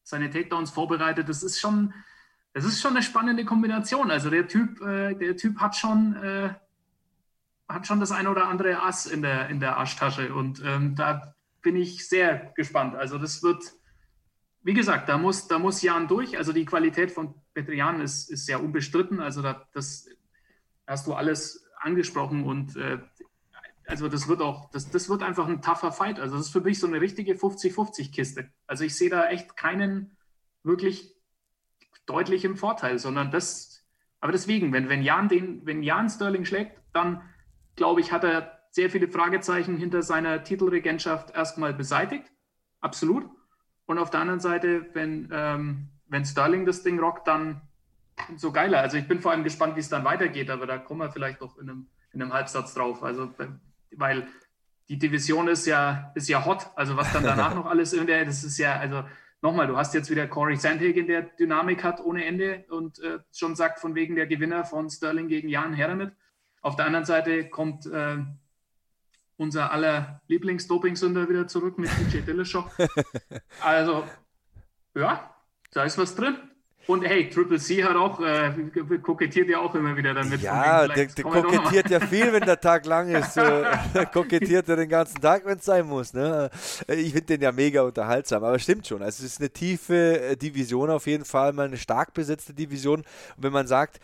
seine Takedowns vorbereitet, das ist schon, das ist schon eine spannende Kombination. Also der Typ, äh, der Typ hat schon, äh, hat schon das ein oder andere Ass in der, in der Arschtasche. Und ähm, da bin ich sehr gespannt. Also das wird wie gesagt, da muss, da muss Jan durch. Also die Qualität von Petrian ist, ist sehr unbestritten. Also da, das hast du alles angesprochen und äh, also das wird auch, das, das wird einfach ein tougher Fight. Also das ist für mich so eine richtige 50-50-Kiste. Also ich sehe da echt keinen wirklich deutlichen Vorteil, sondern das, Aber deswegen, wenn, wenn, Jan den, wenn Jan Sterling schlägt, dann glaube ich, hat er sehr viele Fragezeichen hinter seiner Titelregentschaft erstmal beseitigt. Absolut. Und auf der anderen Seite, wenn, ähm, wenn Sterling das Ding rockt, dann so geiler. Also ich bin vor allem gespannt, wie es dann weitergeht, aber da kommen wir vielleicht noch in einem, in einem Halbsatz drauf. Also, weil die Division ist ja, ist ja hot. Also was dann danach noch alles irgendwie, das ist ja, also nochmal, du hast jetzt wieder Corey Sandhagen, der Dynamik hat ohne Ende und äh, schon sagt von wegen der Gewinner von Sterling gegen Jan Hermit. Auf der anderen Seite kommt äh, unser aller Lieblings-Doping-Sünder wieder zurück mit DJ Dillashaw. also, ja, da ist was drin. Und hey, Triple C hat auch, äh, kokettiert ja auch immer wieder damit. Ja, der, der kokettiert ja viel, wenn der Tag lang ist. Äh, kokettiert er den ganzen Tag, wenn es sein muss. Ne? Ich finde den ja mega unterhaltsam, aber stimmt schon. Also es ist eine tiefe äh, Division auf jeden Fall, mal eine stark besetzte Division. Und wenn man sagt,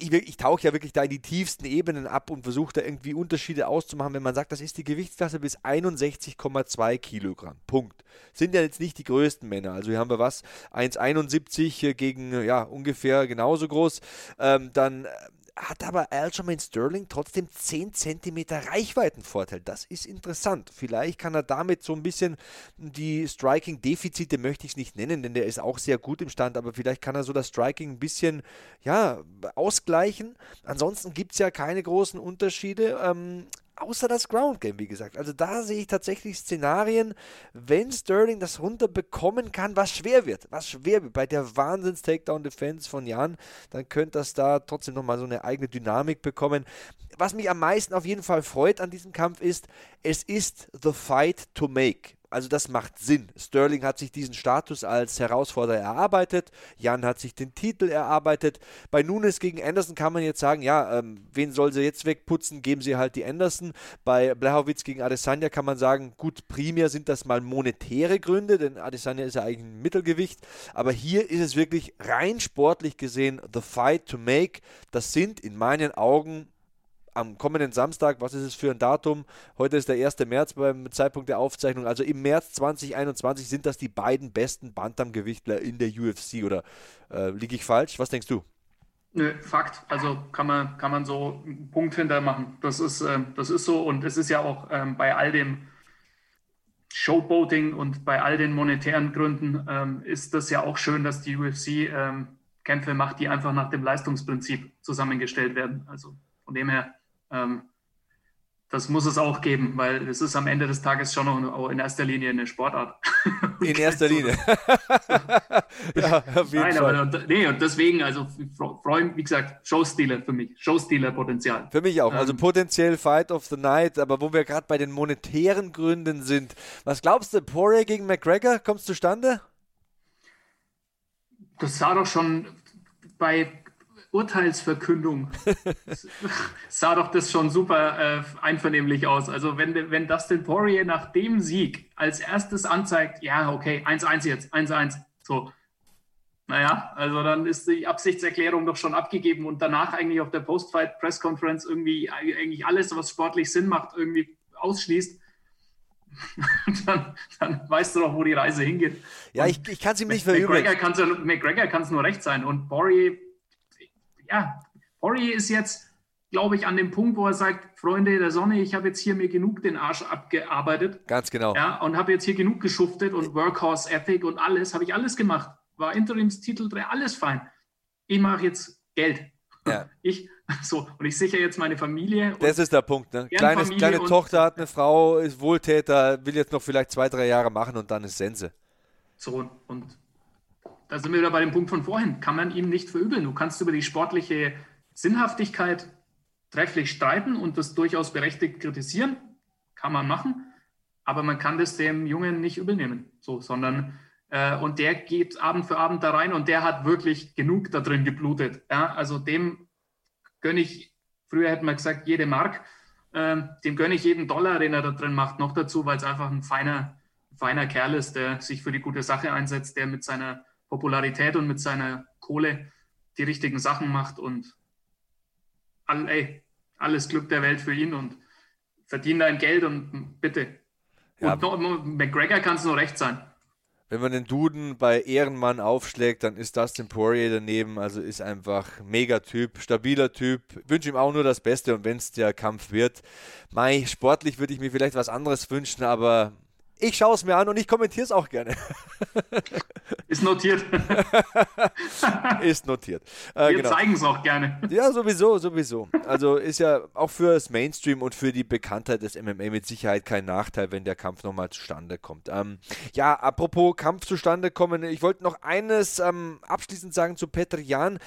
ich, ich tauche ja wirklich da in die tiefsten Ebenen ab und versuche da irgendwie Unterschiede auszumachen, wenn man sagt, das ist die Gewichtsklasse bis 61,2 Kilogramm. Punkt. Sind ja jetzt nicht die größten Männer. Also hier haben wir was, 1,71 gegen ja ungefähr genauso groß. Ähm, dann äh, hat aber Aljamain Sterling trotzdem 10 cm Reichweitenvorteil. Das ist interessant. Vielleicht kann er damit so ein bisschen die Striking-Defizite, möchte ich es nicht nennen, denn der ist auch sehr gut im Stand, aber vielleicht kann er so das Striking ein bisschen ja, ausgleichen. Ansonsten gibt es ja keine großen Unterschiede. Ähm, außer das Ground Game, wie gesagt. Also da sehe ich tatsächlich Szenarien, wenn Sterling das runterbekommen kann, was schwer wird, was schwer wird bei der Wahnsinns-Takedown-Defense von Jan, dann könnte das da trotzdem nochmal so eine eigene Dynamik bekommen. Was mich am meisten auf jeden Fall freut an diesem Kampf ist, es ist the fight to make. Also das macht Sinn. Sterling hat sich diesen Status als Herausforderer erarbeitet. Jan hat sich den Titel erarbeitet. Bei Nunes gegen Anderson kann man jetzt sagen, ja, ähm, wen soll sie jetzt wegputzen? Geben sie halt die Anderson. Bei Blachowitz gegen Adesanya kann man sagen, gut, primär sind das mal monetäre Gründe, denn Adesanya ist ja eigentlich ein Mittelgewicht. Aber hier ist es wirklich rein sportlich gesehen the fight to make. Das sind in meinen Augen am kommenden Samstag, was ist es für ein Datum? Heute ist der 1. März beim Zeitpunkt der Aufzeichnung. Also im März 2021 sind das die beiden besten Bantamgewichtler in der UFC. Oder äh, liege ich falsch? Was denkst du? Nö, Fakt. Also kann man, kann man so einen Punkt hintermachen. Das ist, äh, das ist so. Und es ist ja auch ähm, bei all dem Showboating und bei all den monetären Gründen ähm, ist das ja auch schön, dass die UFC ähm, Kämpfe macht, die einfach nach dem Leistungsprinzip zusammengestellt werden. Also von dem her das muss es auch geben, weil es ist am Ende des Tages schon noch in erster Linie eine Sportart. In erster Linie. ja, auf jeden Nein, Fall. aber nee, und deswegen, also freuen, wie gesagt, Showstealer für mich, Showstealer-Potenzial. Für mich auch, also ähm, potenziell Fight of the Night, aber wo wir gerade bei den monetären Gründen sind, was glaubst du, Poirier gegen McGregor, kommt zustande? Das sah doch schon bei Urteilsverkündung sah doch das schon super äh, einvernehmlich aus. Also wenn, wenn Dustin Poirier nach dem Sieg als erstes anzeigt, ja, okay, 1-1 jetzt, 1-1, so. Naja, also dann ist die Absichtserklärung doch schon abgegeben und danach eigentlich auf der Post-Fight-Press-Conference irgendwie eigentlich alles, was sportlich Sinn macht, irgendwie ausschließt. dann, dann, weißt du doch, wo die Reise hingeht. Ja, ich, ich kann es ihm nicht verübeln. McGregor kann es nur recht sein. Und Poirier ja, Poirier ist jetzt, glaube ich, an dem Punkt, wo er sagt, Freunde der Sonne, ich habe jetzt hier mir genug den Arsch abgearbeitet. Ganz genau. Ja, und habe jetzt hier genug geschuftet und Workhorse Ethic und alles, habe ich alles gemacht. War Interimstitel, alles fein. Ich mache jetzt Geld. Ja. Ich, so, und ich sichere jetzt meine Familie. Das ist der Punkt, ne? Kleine, kleine Tochter hat eine Frau, ist Wohltäter, will jetzt noch vielleicht zwei, drei Jahre machen und dann ist Sense. So, und da sind wir wieder bei dem Punkt von vorhin, kann man ihm nicht verübeln. Du kannst über die sportliche Sinnhaftigkeit trefflich streiten und das durchaus berechtigt kritisieren, kann man machen, aber man kann das dem Jungen nicht übel so, sondern äh, und der geht Abend für Abend da rein und der hat wirklich genug da drin geblutet. Ja? Also dem gönne ich, früher hätte man gesagt, jede Mark, äh, dem gönne ich jeden Dollar, den er da drin macht, noch dazu, weil es einfach ein feiner, feiner Kerl ist, der sich für die gute Sache einsetzt, der mit seiner Popularität und mit seiner Kohle die richtigen Sachen macht und all, ey, alles Glück der Welt für ihn und verdient dein Geld und bitte. Ja. Und noch, McGregor kann es nur recht sein. Wenn man den Duden bei Ehrenmann aufschlägt, dann ist Dustin Poirier daneben. Also ist einfach mega Typ, stabiler Typ. Wünsche ihm auch nur das Beste und wenn es der Kampf wird. Mai, sportlich würde ich mir vielleicht was anderes wünschen, aber ich schaue es mir an und ich kommentiere es auch gerne. Ist notiert. ist notiert. Äh, Wir genau. zeigen es auch gerne. Ja, sowieso, sowieso. Also ist ja auch für das Mainstream und für die Bekanntheit des MMA mit Sicherheit kein Nachteil, wenn der Kampf nochmal zustande kommt. Ähm, ja, apropos Kampf zustande kommen, ich wollte noch eines ähm, abschließend sagen zu Petr Jan,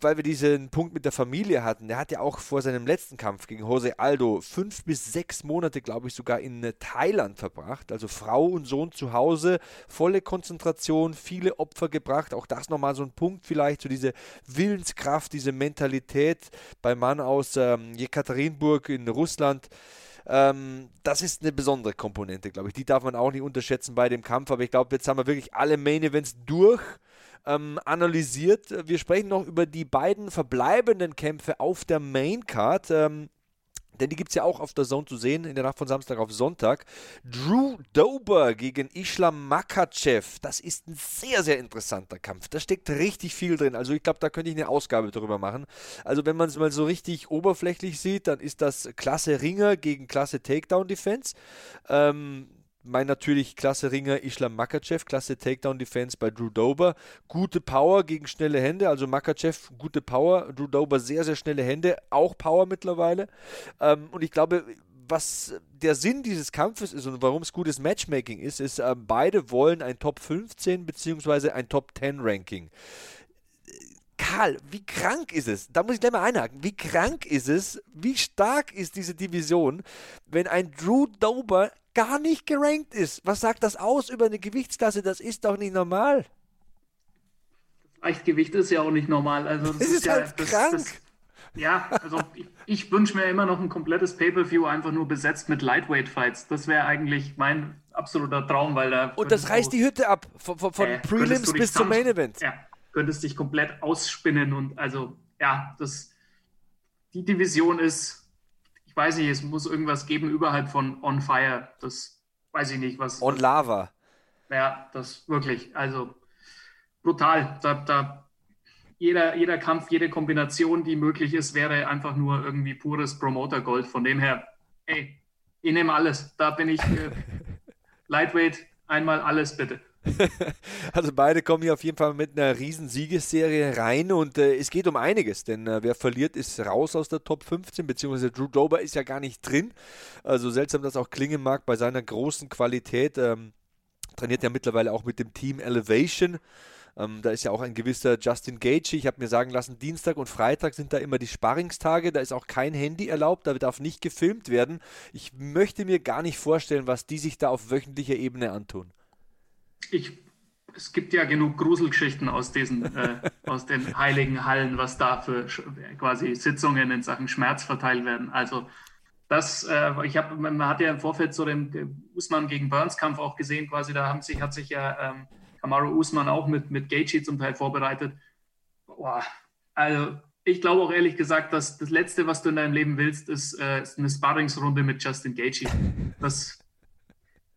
weil wir diesen Punkt mit der Familie hatten. Der hat ja auch vor seinem letzten Kampf gegen Jose Aldo fünf bis sechs Monate, glaube ich, sogar in Thailand verbracht. Also Frau und Sohn zu Hause, volle Konzentration, viele Opfer gebracht. Auch das nochmal so ein Punkt vielleicht, so diese Willenskraft, diese Mentalität beim Mann aus ähm, Jekaterinburg in Russland. Ähm, das ist eine besondere Komponente, glaube ich. Die darf man auch nicht unterschätzen bei dem Kampf. Aber ich glaube, jetzt haben wir wirklich alle Main Events durch. Ähm, analysiert. Wir sprechen noch über die beiden verbleibenden Kämpfe auf der Main Card. Ähm, denn die gibt es ja auch auf der Zone zu sehen, in der Nacht von Samstag auf Sonntag. Drew Dober gegen Islam Makachev. Das ist ein sehr, sehr interessanter Kampf. Da steckt richtig viel drin. Also ich glaube, da könnte ich eine Ausgabe darüber machen. Also wenn man es mal so richtig oberflächlich sieht, dann ist das Klasse Ringer gegen Klasse Takedown Defense. Ähm, mein natürlich klasse Ringer Islam Makachev, klasse Takedown Defense bei Drew Dober. Gute Power gegen schnelle Hände, also Makachev gute Power, Drew Dober sehr, sehr schnelle Hände, auch Power mittlerweile. Ähm, und ich glaube, was der Sinn dieses Kampfes ist und warum es gutes Matchmaking ist, ist, äh, beide wollen ein Top 15 bzw. ein Top 10 Ranking. Karl, wie krank ist es? Da muss ich gleich mal einhaken. Wie krank ist es? Wie stark ist diese Division, wenn ein Drew Dober gar nicht gerankt ist. Was sagt das aus über eine Gewichtsklasse? Das ist doch nicht normal. Leichtgewicht ist ja auch nicht normal. Also das, das ist, ist, ja halt das, krank. Das, ja, also ich, ich wünsche mir immer noch ein komplettes Pay-per-View einfach nur besetzt mit Lightweight-Fights. Das wäre eigentlich mein absoluter Traum, weil da und das reißt die Hütte ab von, von, von äh, Prelims bis zum Main Event. Ja, könntest dich komplett ausspinnen und also ja, das die Division ist weiß nicht, es muss irgendwas geben überhalb von On Fire. Das weiß ich nicht, was. On Lava. Ja, das wirklich. Also brutal. Da, da, jeder, jeder Kampf, jede Kombination, die möglich ist, wäre einfach nur irgendwie pures Promoter-Gold. Von dem her, ey, ich nehme alles. Da bin ich äh, Lightweight, einmal alles bitte. also beide kommen hier auf jeden Fall mit einer riesen Siegesserie rein und äh, es geht um einiges, denn äh, wer verliert, ist raus aus der Top 15, beziehungsweise Drew Dober ist ja gar nicht drin. Also seltsam, dass auch klingen mag bei seiner großen Qualität. Ähm, trainiert ja mittlerweile auch mit dem Team Elevation. Ähm, da ist ja auch ein gewisser Justin Gage. Ich habe mir sagen lassen, Dienstag und Freitag sind da immer die Sparringstage. Da ist auch kein Handy erlaubt, da darf nicht gefilmt werden. Ich möchte mir gar nicht vorstellen, was die sich da auf wöchentlicher Ebene antun ich, es gibt ja genug Gruselgeschichten aus diesen, äh, aus den heiligen Hallen, was da für quasi Sitzungen in Sachen Schmerz verteilt werden. Also das, äh, ich habe, man hat ja im Vorfeld so den Usman gegen Burns Kampf auch gesehen, quasi da haben sich, hat sich ja ähm, Kamaru Usman auch mit, mit Gaethje zum Teil vorbereitet. Boah, also ich glaube auch ehrlich gesagt, dass das Letzte, was du in deinem Leben willst, ist, äh, ist eine Sparringsrunde mit Justin Gaethje. Das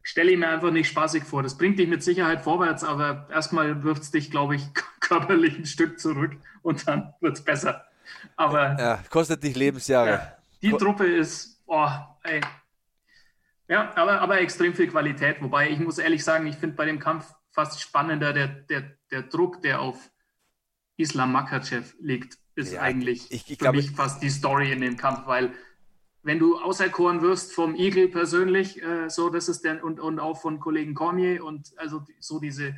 stelle ich mir einfach nicht spaßig vor. Das bringt dich mit Sicherheit vorwärts, aber erstmal wirft es dich, glaube ich, körperlich ein Stück zurück und dann wird es besser. Aber ja, kostet dich Lebensjahre. Ja, die Truppe ist, oh, ey. Ja, aber, aber extrem viel Qualität. Wobei ich muss ehrlich sagen, ich finde bei dem Kampf fast spannender der, der, der Druck, der auf Islam Makachev liegt, ist ja, eigentlich ich, ich für glaube, mich fast die Story in dem Kampf, weil wenn du auserkoren wirst vom Igel persönlich, äh, so das ist der und, und auch von Kollegen Cormier und also so diese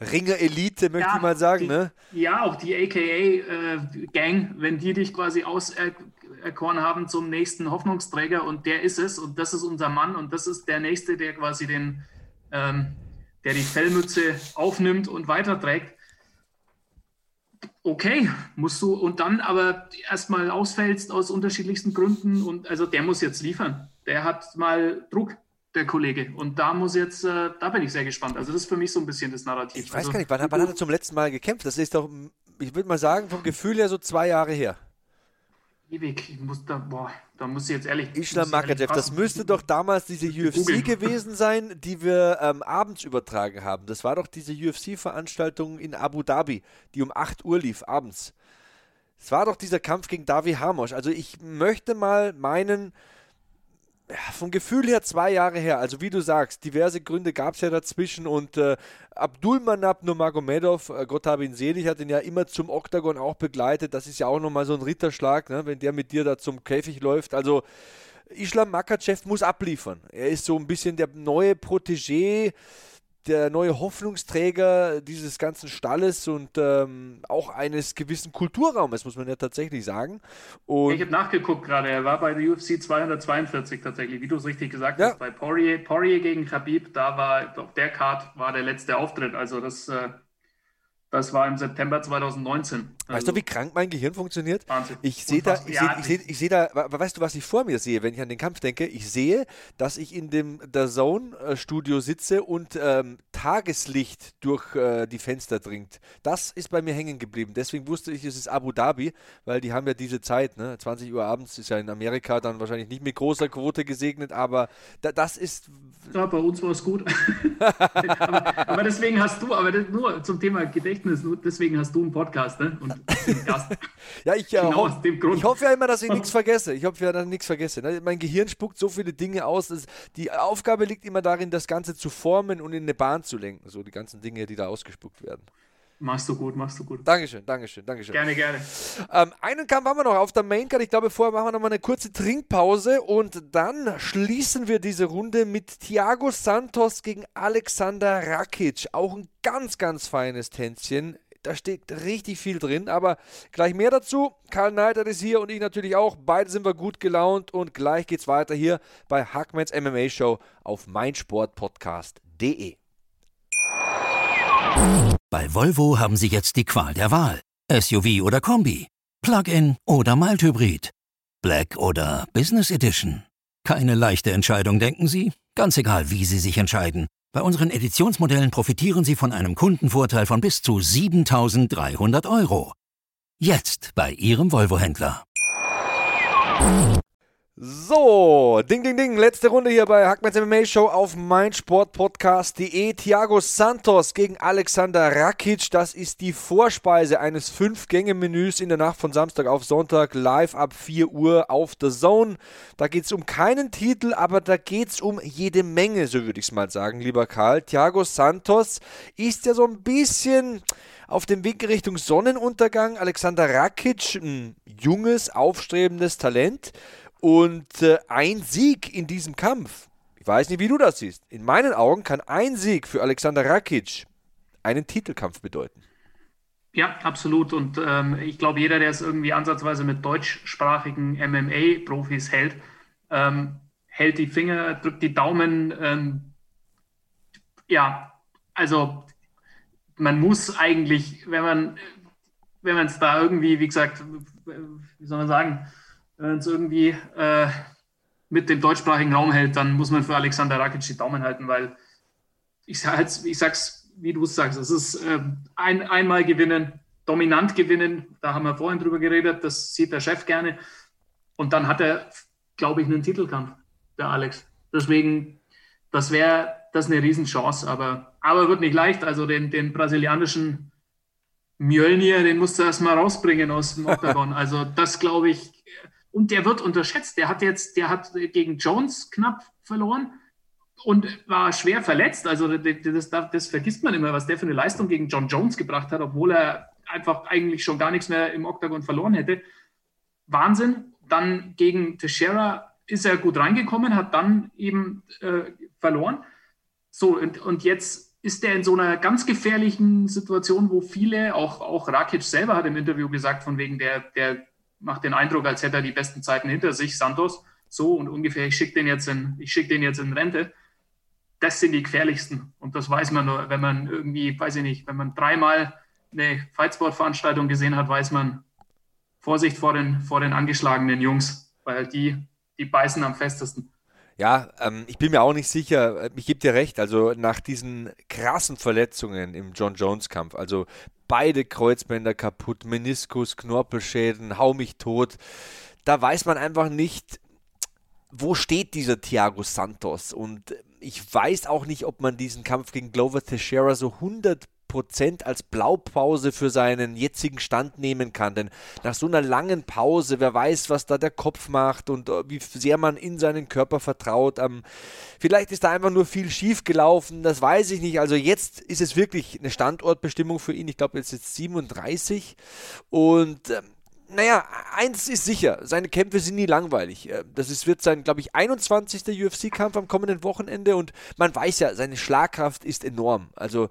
Ringer Elite, möchte ja, ich mal sagen, die, ne? Ja, auch die AKA-Gang, äh, wenn die dich quasi auserkoren haben zum nächsten Hoffnungsträger und der ist es und das ist unser Mann und das ist der Nächste, der quasi den, ähm, der die Fellmütze aufnimmt und weiterträgt okay, musst du und dann aber erstmal ausfällst aus unterschiedlichsten Gründen und also der muss jetzt liefern. Der hat mal Druck, der Kollege. Und da muss jetzt, äh, da bin ich sehr gespannt. Also das ist für mich so ein bisschen das Narrativ. Ich weiß also, gar nicht, wann, wann hat er zum letzten Mal gekämpft? Das ist doch, ich würde mal sagen, vom Gefühl her so zwei Jahre her. Ewig. Ich muss da, boah, da muss ich jetzt ehrlich. Islam Makachev, das müsste doch damals diese UFC gewesen sein, die wir ähm, abends übertragen haben. Das war doch diese UFC-Veranstaltung in Abu Dhabi, die um 8 Uhr lief, abends. Es war doch dieser Kampf gegen Davi Hamosch. Also ich möchte mal meinen, ja, vom Gefühl her zwei Jahre her, also wie du sagst, diverse Gründe gab es ja dazwischen und äh, Abdulmanab Nurmagomedov, äh, Gott habe ihn selig, hat ihn ja immer zum Oktagon auch begleitet. Das ist ja auch nochmal so ein Ritterschlag, ne, wenn der mit dir da zum Käfig läuft. Also Islam Makachev muss abliefern. Er ist so ein bisschen der neue Protégé der neue Hoffnungsträger dieses ganzen Stalles und ähm, auch eines gewissen Kulturraumes, muss man ja tatsächlich sagen. Und ich habe nachgeguckt gerade, er war bei der UFC 242 tatsächlich, wie du es richtig gesagt ja. hast, bei Poirier, Poirier gegen Khabib, da war auf der Card war der letzte Auftritt, also das äh, das war im September 2019. Weißt also, du, wie krank mein Gehirn funktioniert? Wahnsinn. Ich sehe da, ich ja, sehe, ich sehe, da, weißt du, was ich vor mir sehe, wenn ich an den Kampf denke? Ich sehe, dass ich in dem The Zone äh, Studio sitze und ähm, Tageslicht durch äh, die Fenster dringt. Das ist bei mir hängen geblieben. Deswegen wusste ich, es ist Abu Dhabi, weil die haben ja diese Zeit, ne? 20 Uhr abends ist ja in Amerika dann wahrscheinlich nicht mit großer Quote gesegnet, aber da, das ist. Ja, bei uns war es gut. aber, aber, deswegen hast du, aber das, nur zum Thema Gedächtnis nur deswegen hast du einen Podcast, ne? Und. Ja, ich, äh, genau hoff, ich hoffe ja immer, dass ich nichts vergesse. Ich hoffe ja, dass ich nichts vergesse. Ne? Mein Gehirn spuckt so viele Dinge aus. Die Aufgabe liegt immer darin, das Ganze zu formen und in eine Bahn zu lenken. So die ganzen Dinge, die da ausgespuckt werden. Machst du gut, machst du gut. Dankeschön, Dankeschön, Dankeschön. Gerne, gerne. Ähm, einen Kampf haben wir noch auf der Maincard. Ich glaube, vorher machen wir noch mal eine kurze Trinkpause und dann schließen wir diese Runde mit Thiago Santos gegen Alexander Rakic. Auch ein ganz, ganz feines Tänzchen. Da steckt richtig viel drin, aber gleich mehr dazu. Karl Neidert ist hier und ich natürlich auch. Beide sind wir gut gelaunt und gleich geht's weiter hier bei Hackmans MMA Show auf meinsportpodcast.de. Bei Volvo haben Sie jetzt die Qual der Wahl. SUV oder Kombi, Plug-in oder Mild-Hybrid, Black oder Business Edition. Keine leichte Entscheidung, denken Sie? Ganz egal, wie Sie sich entscheiden. Bei unseren Editionsmodellen profitieren Sie von einem Kundenvorteil von bis zu 7300 Euro. Jetzt bei Ihrem Volvo-Händler. So, ding, ding, ding, letzte Runde hier bei Hackmans MMA Show auf meinsportpodcast.de. Thiago Santos gegen Alexander Rakic, das ist die Vorspeise eines Fünf-Gänge-Menüs in der Nacht von Samstag auf Sonntag, live ab 4 Uhr auf The Zone. Da geht es um keinen Titel, aber da geht es um jede Menge, so würde ich es mal sagen, lieber Karl. Thiago Santos ist ja so ein bisschen auf dem Weg Richtung Sonnenuntergang. Alexander Rakic, ein junges, aufstrebendes Talent. Und äh, ein Sieg in diesem Kampf, ich weiß nicht, wie du das siehst, in meinen Augen kann ein Sieg für Alexander Rakic einen Titelkampf bedeuten. Ja, absolut. Und ähm, ich glaube, jeder, der es irgendwie ansatzweise mit deutschsprachigen MMA-Profis hält, ähm, hält die Finger, drückt die Daumen. Ähm, ja, also man muss eigentlich, wenn man wenn man es da irgendwie, wie gesagt, wie soll man sagen, wenn man es irgendwie äh, mit dem deutschsprachigen Raum hält, dann muss man für Alexander Rakic die Daumen halten, weil ich, ich sag's, wie du es sagst, es ist äh, ein, einmal gewinnen, dominant gewinnen, da haben wir vorhin drüber geredet, das sieht der Chef gerne. Und dann hat er, glaube ich, einen Titelkampf, der Alex. Deswegen, das wäre das eine Riesenchance, aber, aber wird nicht leicht. Also den, den brasilianischen Mjölnir, den musst du erstmal rausbringen aus dem Octagon. Also das glaube ich, und der wird unterschätzt. Der hat jetzt, der hat gegen Jones knapp verloren und war schwer verletzt. Also das, das, das, vergisst man immer, was der für eine Leistung gegen John Jones gebracht hat, obwohl er einfach eigentlich schon gar nichts mehr im Octagon verloren hätte. Wahnsinn. Dann gegen Teixeira ist er gut reingekommen, hat dann eben äh, verloren. So, und, und jetzt ist er in so einer ganz gefährlichen Situation, wo viele, auch, auch Rakic selber hat im Interview gesagt, von wegen der, der macht den Eindruck, als hätte er die besten Zeiten hinter sich, Santos. So und ungefähr, ich schicke den, jetzt in, schick den jetzt in Rente. Das sind die gefährlichsten. Und das weiß man nur, wenn man irgendwie, weiß ich nicht, wenn man dreimal eine Fightsport-Veranstaltung gesehen hat, weiß man, Vorsicht vor den, vor den angeschlagenen Jungs, weil die, die beißen am festesten. Ja, ähm, ich bin mir auch nicht sicher, ich gebe dir recht, also nach diesen krassen Verletzungen im John Jones Kampf, also beide Kreuzbänder kaputt, Meniskus, Knorpelschäden, hau mich tot. da weiß man einfach nicht, wo steht dieser Thiago Santos? Und ich weiß auch nicht, ob man diesen Kampf gegen Glover Teixeira so 100 als Blaupause für seinen jetzigen Stand nehmen kann. Denn nach so einer langen Pause, wer weiß, was da der Kopf macht und äh, wie sehr man in seinen Körper vertraut. Ähm, vielleicht ist da einfach nur viel schief gelaufen, das weiß ich nicht. Also jetzt ist es wirklich eine Standortbestimmung für ihn. Ich glaube, jetzt ist 37 und ähm, naja, eins ist sicher, seine Kämpfe sind nie langweilig. Äh, das ist, wird sein, glaube ich, 21. UFC-Kampf am kommenden Wochenende und man weiß ja, seine Schlagkraft ist enorm. Also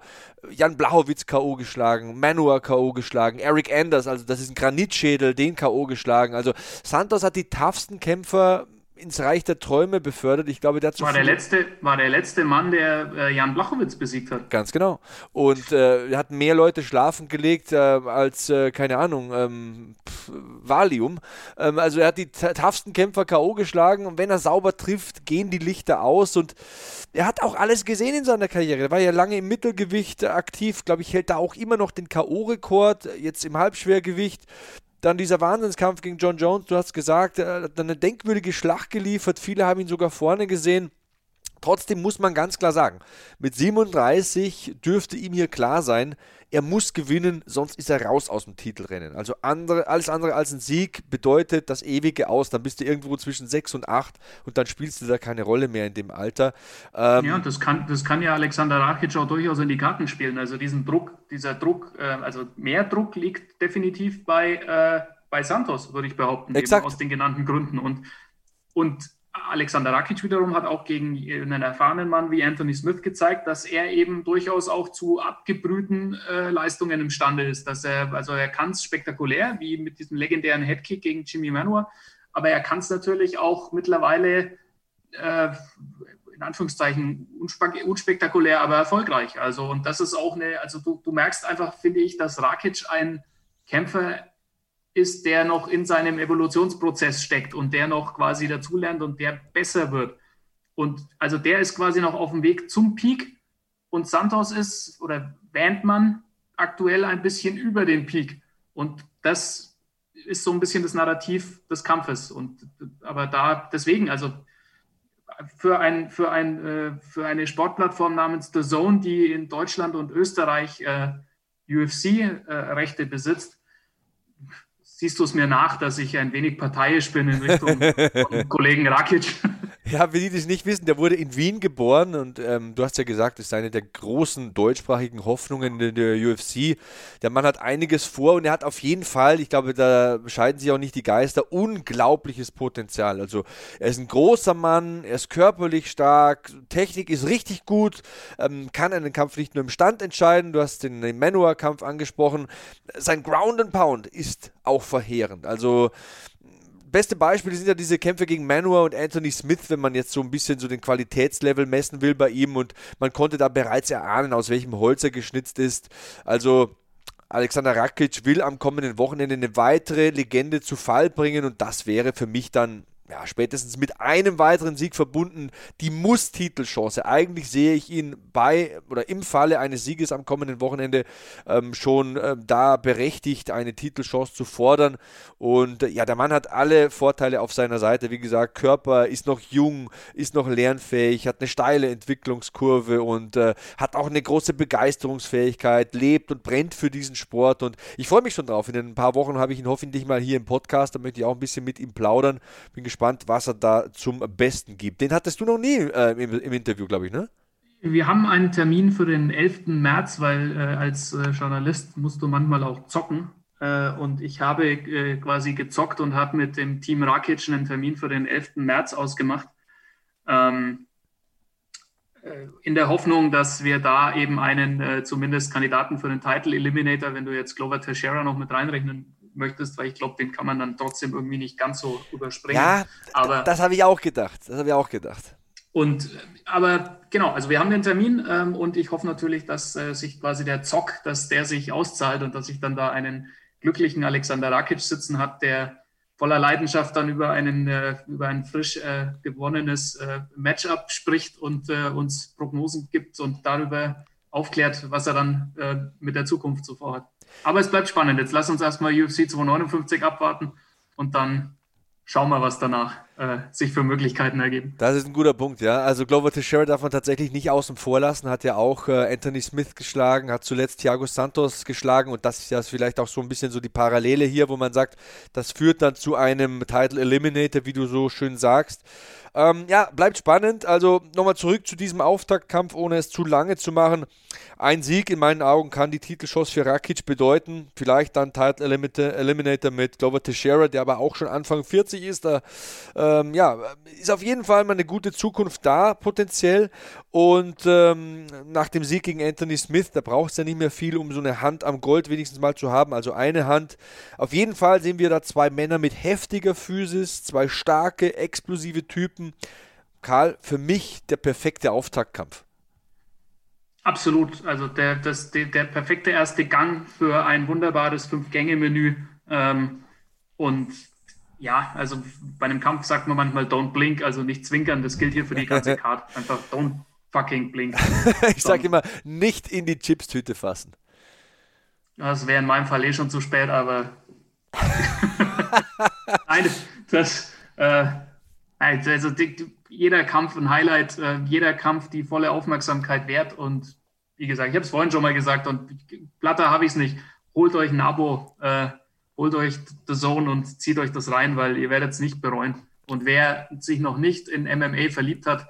Jan Blachowitz K.O. geschlagen, Manua K.O. geschlagen, Eric Anders, also das ist ein Granitschädel, den K.O. geschlagen. Also Santos hat die toughsten Kämpfer ins Reich der Träume befördert. Ich glaube, dazu war der letzte, war der letzte Mann, der äh, Jan Blachowitz besiegt hat. Ganz genau. Und äh, er hat mehr Leute schlafen gelegt äh, als äh, keine Ahnung ähm, pf, Valium. Ähm, also er hat die toughsten Kämpfer KO geschlagen und wenn er sauber trifft, gehen die Lichter aus und er hat auch alles gesehen in seiner Karriere. Er war ja lange im Mittelgewicht aktiv, glaube ich, hält da auch immer noch den KO-Rekord, jetzt im Halbschwergewicht. Dann dieser Wahnsinnskampf gegen John Jones, du hast gesagt, er hat eine denkwürdige Schlacht geliefert. Viele haben ihn sogar vorne gesehen. Trotzdem muss man ganz klar sagen, mit 37 dürfte ihm hier klar sein, er muss gewinnen, sonst ist er raus aus dem Titelrennen. Also andere, alles andere als ein Sieg bedeutet das ewige Aus. Dann bist du irgendwo zwischen 6 und 8 und dann spielst du da keine Rolle mehr in dem Alter. Ähm, ja, das kann, das kann ja Alexander Rakic auch durchaus in die Karten spielen. Also diesen Druck, dieser Druck, äh, also mehr Druck liegt definitiv bei, äh, bei Santos, würde ich behaupten, aus den genannten Gründen. Und, und Alexander Rakic wiederum hat auch gegen einen erfahrenen Mann wie Anthony Smith gezeigt, dass er eben durchaus auch zu abgebrühten äh, Leistungen imstande ist. Dass er, also er kann es spektakulär, wie mit diesem legendären Headkick gegen Jimmy Manua, aber er kann es natürlich auch mittlerweile äh, in Anführungszeichen unspektakulär, aber erfolgreich. Also und das ist auch eine, also du, du merkst einfach, finde ich, dass Rakic ein Kämpfer ist, der noch in seinem Evolutionsprozess steckt und der noch quasi dazulernt und der besser wird. Und also der ist quasi noch auf dem Weg zum Peak und Santos ist oder wähnt man aktuell ein bisschen über den Peak. Und das ist so ein bisschen das Narrativ des Kampfes. Und aber da deswegen, also für, ein, für, ein, äh, für eine Sportplattform namens The Zone, die in Deutschland und Österreich äh, UFC-Rechte äh, besitzt, siehst du es mir nach, dass ich ein wenig parteiisch bin in Richtung Kollegen Rakic. Ja, für die, es nicht wissen, der wurde in Wien geboren und ähm, du hast ja gesagt, das ist eine der großen deutschsprachigen Hoffnungen in der UFC. Der Mann hat einiges vor und er hat auf jeden Fall, ich glaube, da scheiden sich auch nicht die Geister, unglaubliches Potenzial. Also er ist ein großer Mann, er ist körperlich stark, Technik ist richtig gut, ähm, kann einen Kampf nicht nur im Stand entscheiden, du hast den, den Manua-Kampf angesprochen. Sein Ground and Pound ist auch verheerend. Also beste Beispiele sind ja diese Kämpfe gegen Manua und Anthony Smith, wenn man jetzt so ein bisschen so den Qualitätslevel messen will bei ihm und man konnte da bereits erahnen, aus welchem Holz er geschnitzt ist. Also Alexander Rakic will am kommenden Wochenende eine weitere Legende zu Fall bringen und das wäre für mich dann ja, spätestens mit einem weiteren Sieg verbunden, die Muss-Titelchance. Eigentlich sehe ich ihn bei oder im Falle eines Sieges am kommenden Wochenende ähm, schon äh, da berechtigt, eine Titelchance zu fordern. Und äh, ja, der Mann hat alle Vorteile auf seiner Seite. Wie gesagt, Körper ist noch jung, ist noch lernfähig, hat eine steile Entwicklungskurve und äh, hat auch eine große Begeisterungsfähigkeit, lebt und brennt für diesen Sport. Und ich freue mich schon drauf. In ein paar Wochen habe ich ihn hoffentlich mal hier im Podcast. Da möchte ich auch ein bisschen mit ihm plaudern. Bin gespannt gespannt, was er da zum Besten gibt. Den hattest du noch nie äh, im, im, Interview, glaube ich, ne? Wir haben einen Termin für den 11. März, weil äh, als äh, Journalist musst du manchmal auch zocken. Äh, und ich habe äh, quasi gezockt und habe mit dem Team Rakic einen Termin für den 11. März ausgemacht. Ähm, äh, in der Hoffnung, dass wir da eben einen zumindest Kandidaten für den Title Eliminator, wenn du jetzt Glover Teixeira noch mit reinrechnen möchtest, weil ich glaube, den kann man dann trotzdem irgendwie nicht ganz so überspringen. Ja, aber das habe ich auch gedacht. Das habe ich auch gedacht. Und aber genau, also wir haben den Termin ähm, und ich hoffe natürlich, dass äh, sich quasi der Zock, dass der sich auszahlt und dass ich dann da einen glücklichen Alexander Rakic sitzen hat, der voller Leidenschaft dann über einen äh, über ein frisch äh, gewonnenes äh, Matchup spricht und äh, uns Prognosen gibt und darüber aufklärt, was er dann äh, mit der Zukunft so vorhat. Aber es bleibt spannend. Jetzt lass uns erstmal UFC 259 abwarten und dann schauen wir, was danach äh, sich für Möglichkeiten ergeben. Das ist ein guter Punkt, ja. Also Glover Teixeira darf man tatsächlich nicht außen vor lassen, hat ja auch äh, Anthony Smith geschlagen, hat zuletzt Thiago Santos geschlagen und das ist ja vielleicht auch so ein bisschen so die Parallele hier, wo man sagt, das führt dann zu einem Title Eliminator, wie du so schön sagst. Ähm, ja, bleibt spannend. Also nochmal zurück zu diesem Auftaktkampf, ohne es zu lange zu machen. Ein Sieg in meinen Augen kann die Titelchance für Rakic bedeuten. Vielleicht dann Title Eliminator mit Glover Teixeira, der aber auch schon Anfang 40 ist. Da ähm, ja, ist auf jeden Fall mal eine gute Zukunft da, potenziell. Und ähm, nach dem Sieg gegen Anthony Smith, da braucht es ja nicht mehr viel, um so eine Hand am Gold wenigstens mal zu haben. Also eine Hand. Auf jeden Fall sehen wir da zwei Männer mit heftiger Physis, zwei starke, explosive Typen. Karl, für mich der perfekte Auftaktkampf. Absolut. Also der, das, der, der perfekte erste Gang für ein wunderbares Fünf-Gänge-Menü. Ähm, und ja, also bei einem Kampf sagt man manchmal don't blink, also nicht zwinkern. Das gilt hier für die ganze Karte. Einfach don't fucking blink. ich sage immer, nicht in die Chipstüte fassen. Das wäre in meinem Fall eh schon zu spät, aber nein, das, äh, also die, jeder Kampf ein Highlight, äh, jeder Kampf die volle Aufmerksamkeit wert. Und wie gesagt, ich habe es vorhin schon mal gesagt und platter habe ich es nicht. Holt euch ein Abo, äh, holt euch The Zone und zieht euch das rein, weil ihr werdet es nicht bereuen. Und wer sich noch nicht in MMA verliebt hat,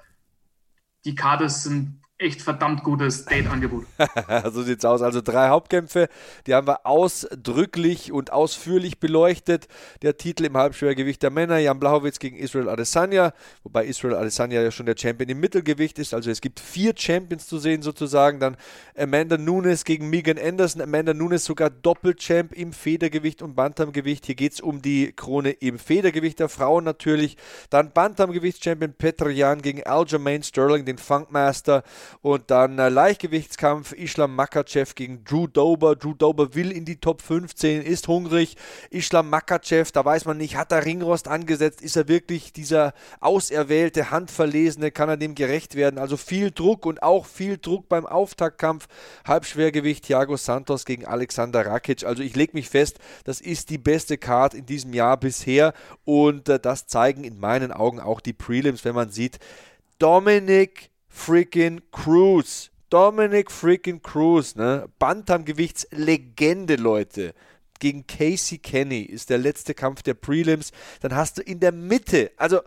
die Karte sind echt verdammt gutes Date-Angebot. so sieht's aus. Also drei Hauptkämpfe, die haben wir ausdrücklich und ausführlich beleuchtet. Der Titel im Halbschwergewicht der Männer, Jan Blachowitz gegen Israel Adesanya, wobei Israel Adesanya ja schon der Champion im Mittelgewicht ist. Also es gibt vier Champions zu sehen sozusagen. Dann Amanda Nunes gegen Megan Anderson. Amanda Nunes sogar Doppelchamp im Federgewicht und Bantamgewicht. Hier geht es um die Krone im Federgewicht der Frauen natürlich. Dann Bantamgewichtschampion Petr Jan gegen Aljamain Sterling, den Funkmaster. Und dann äh, Leichtgewichtskampf Islam Makachev gegen Drew Dober. Drew Dober will in die Top 15, ist hungrig. Islam Makachev, da weiß man nicht, hat er Ringrost angesetzt? Ist er wirklich dieser auserwählte, handverlesene? Kann er dem gerecht werden? Also viel Druck und auch viel Druck beim Auftaktkampf. Halbschwergewicht Thiago Santos gegen Alexander Rakic. Also ich lege mich fest, das ist die beste Card in diesem Jahr bisher. Und äh, das zeigen in meinen Augen auch die Prelims, wenn man sieht, Dominik freaking Cruz. Dominic freaking Cruz, ne? Bantamgewichtslegende, Leute. Gegen Casey Kenny ist der letzte Kampf der Prelims. Dann hast du in der Mitte, also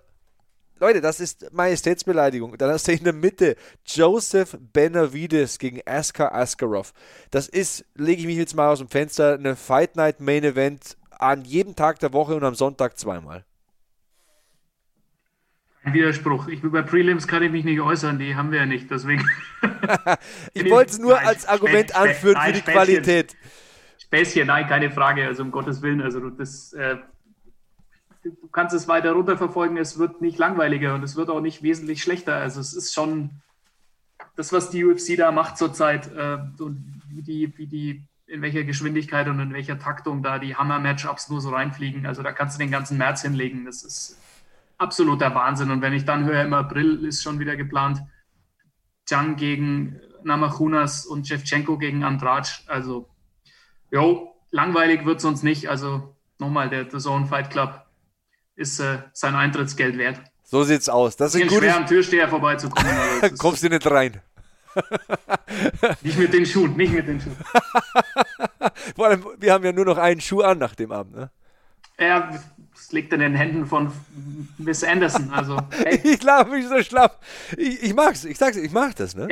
Leute, das ist Majestätsbeleidigung. Dann hast du in der Mitte Joseph Benavides gegen Askar Askarov. Das ist, lege ich mich jetzt mal aus dem Fenster, eine Fight Night Main Event an jedem Tag der Woche und am Sonntag zweimal. Widerspruch. Ich, über Prelims kann ich mich nicht äußern, die haben wir ja nicht, deswegen. ich wollte es nur nein, als Argument Spä anführen nein, für die Späßchen. Qualität. Späßchen, nein, keine Frage, also um Gottes Willen. Also das, äh, du kannst es weiter runterverfolgen, es wird nicht langweiliger und es wird auch nicht wesentlich schlechter. Also es ist schon das, was die UFC da macht zurzeit äh, und wie die, wie die, in welcher Geschwindigkeit und in welcher Taktung da die Hammer-Matchups nur so reinfliegen. Also da kannst du den ganzen März hinlegen. Das ist absoluter Wahnsinn. Und wenn ich dann höre, im April ist schon wieder geplant, Zhang gegen Namachunas und Shevchenko gegen Andrade. Also, jo, langweilig wird es uns nicht. Also, nochmal, der The Zone Fight Club ist äh, sein Eintrittsgeld wert. So sieht's aus. Das ist ein schwer am Türsteher vorbeizukommen. Kommst du nicht rein? nicht mit den Schuhen, nicht mit den Schuhen. Vor allem, wir haben ja nur noch einen Schuh an nach dem Abend, ne? Ja, es liegt in den Händen von Miss Anderson. Also, hey. ich glaube mich so schlapp. Ich, ich mag's, ich sag's, ich mag das, ne?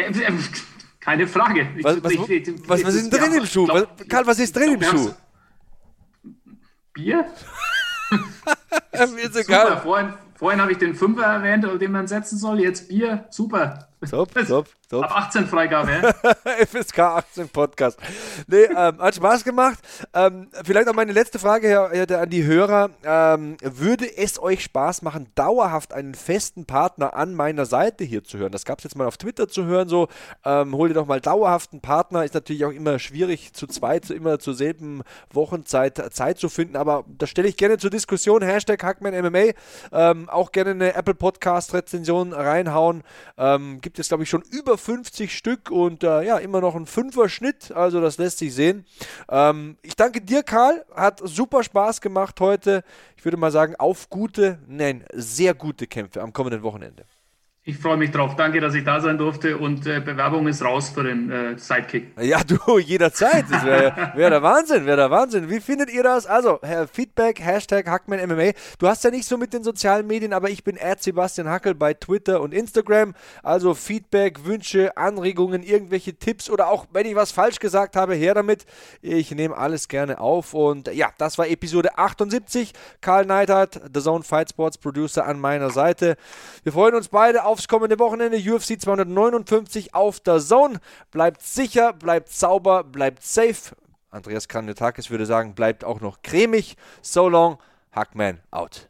Keine Frage. Was, was, ich, was, was ist denn drin im Schuh? Glaub, Karl, was ist drin im Schuh? Bier? Mir ist egal. Vorhin, vorhin habe ich den Fünfer erwähnt, den man setzen soll. Jetzt Bier, super. Top, top, top. Ab 18 Freigabe. FSK 18 Podcast. Nee, ähm, hat Spaß gemacht. Ähm, vielleicht auch meine letzte Frage an die Hörer. Ähm, würde es euch Spaß machen, dauerhaft einen festen Partner an meiner Seite hier zu hören? Das gab es jetzt mal auf Twitter zu hören. So, ähm, hol dir doch mal dauerhaften Partner. Ist natürlich auch immer schwierig, zu zweit, zu immer zur selben Wochenzeit Zeit zu finden. Aber das stelle ich gerne zur Diskussion. Hashtag HackmanMMA. Ähm, auch gerne eine Apple Podcast Rezension reinhauen. Gibt es, glaube ich, schon über 50 Stück und äh, ja, immer noch ein Fünfer-Schnitt. Also das lässt sich sehen. Ähm, ich danke dir, Karl. Hat super Spaß gemacht heute. Ich würde mal sagen, auf gute, nein, sehr gute Kämpfe am kommenden Wochenende. Ich freue mich drauf. Danke, dass ich da sein durfte und äh, Bewerbung ist raus für den äh, Sidekick. Ja, du, jederzeit. Das wäre wär der Wahnsinn, wäre der Wahnsinn. Wie findet ihr das? Also, Feedback, Hashtag HackmanMMA. Du hast ja nicht so mit den sozialen Medien, aber ich bin Sebastian Hackel bei Twitter und Instagram. Also Feedback, Wünsche, Anregungen, irgendwelche Tipps oder auch, wenn ich was falsch gesagt habe, her damit. Ich nehme alles gerne auf. Und ja, das war Episode 78. Karl Neidhardt, The Zone Fight Sports Producer an meiner Seite. Wir freuen uns beide auf aufs kommende Wochenende. UFC 259 auf der Zone. Bleibt sicher, bleibt sauber, bleibt safe. Andreas Kanyotakis würde sagen, bleibt auch noch cremig. So long, Hackman out.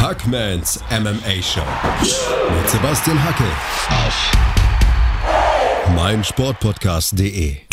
Hackmans MMA Show. Mit Sebastian Hacke. Auf meinsportpodcast.de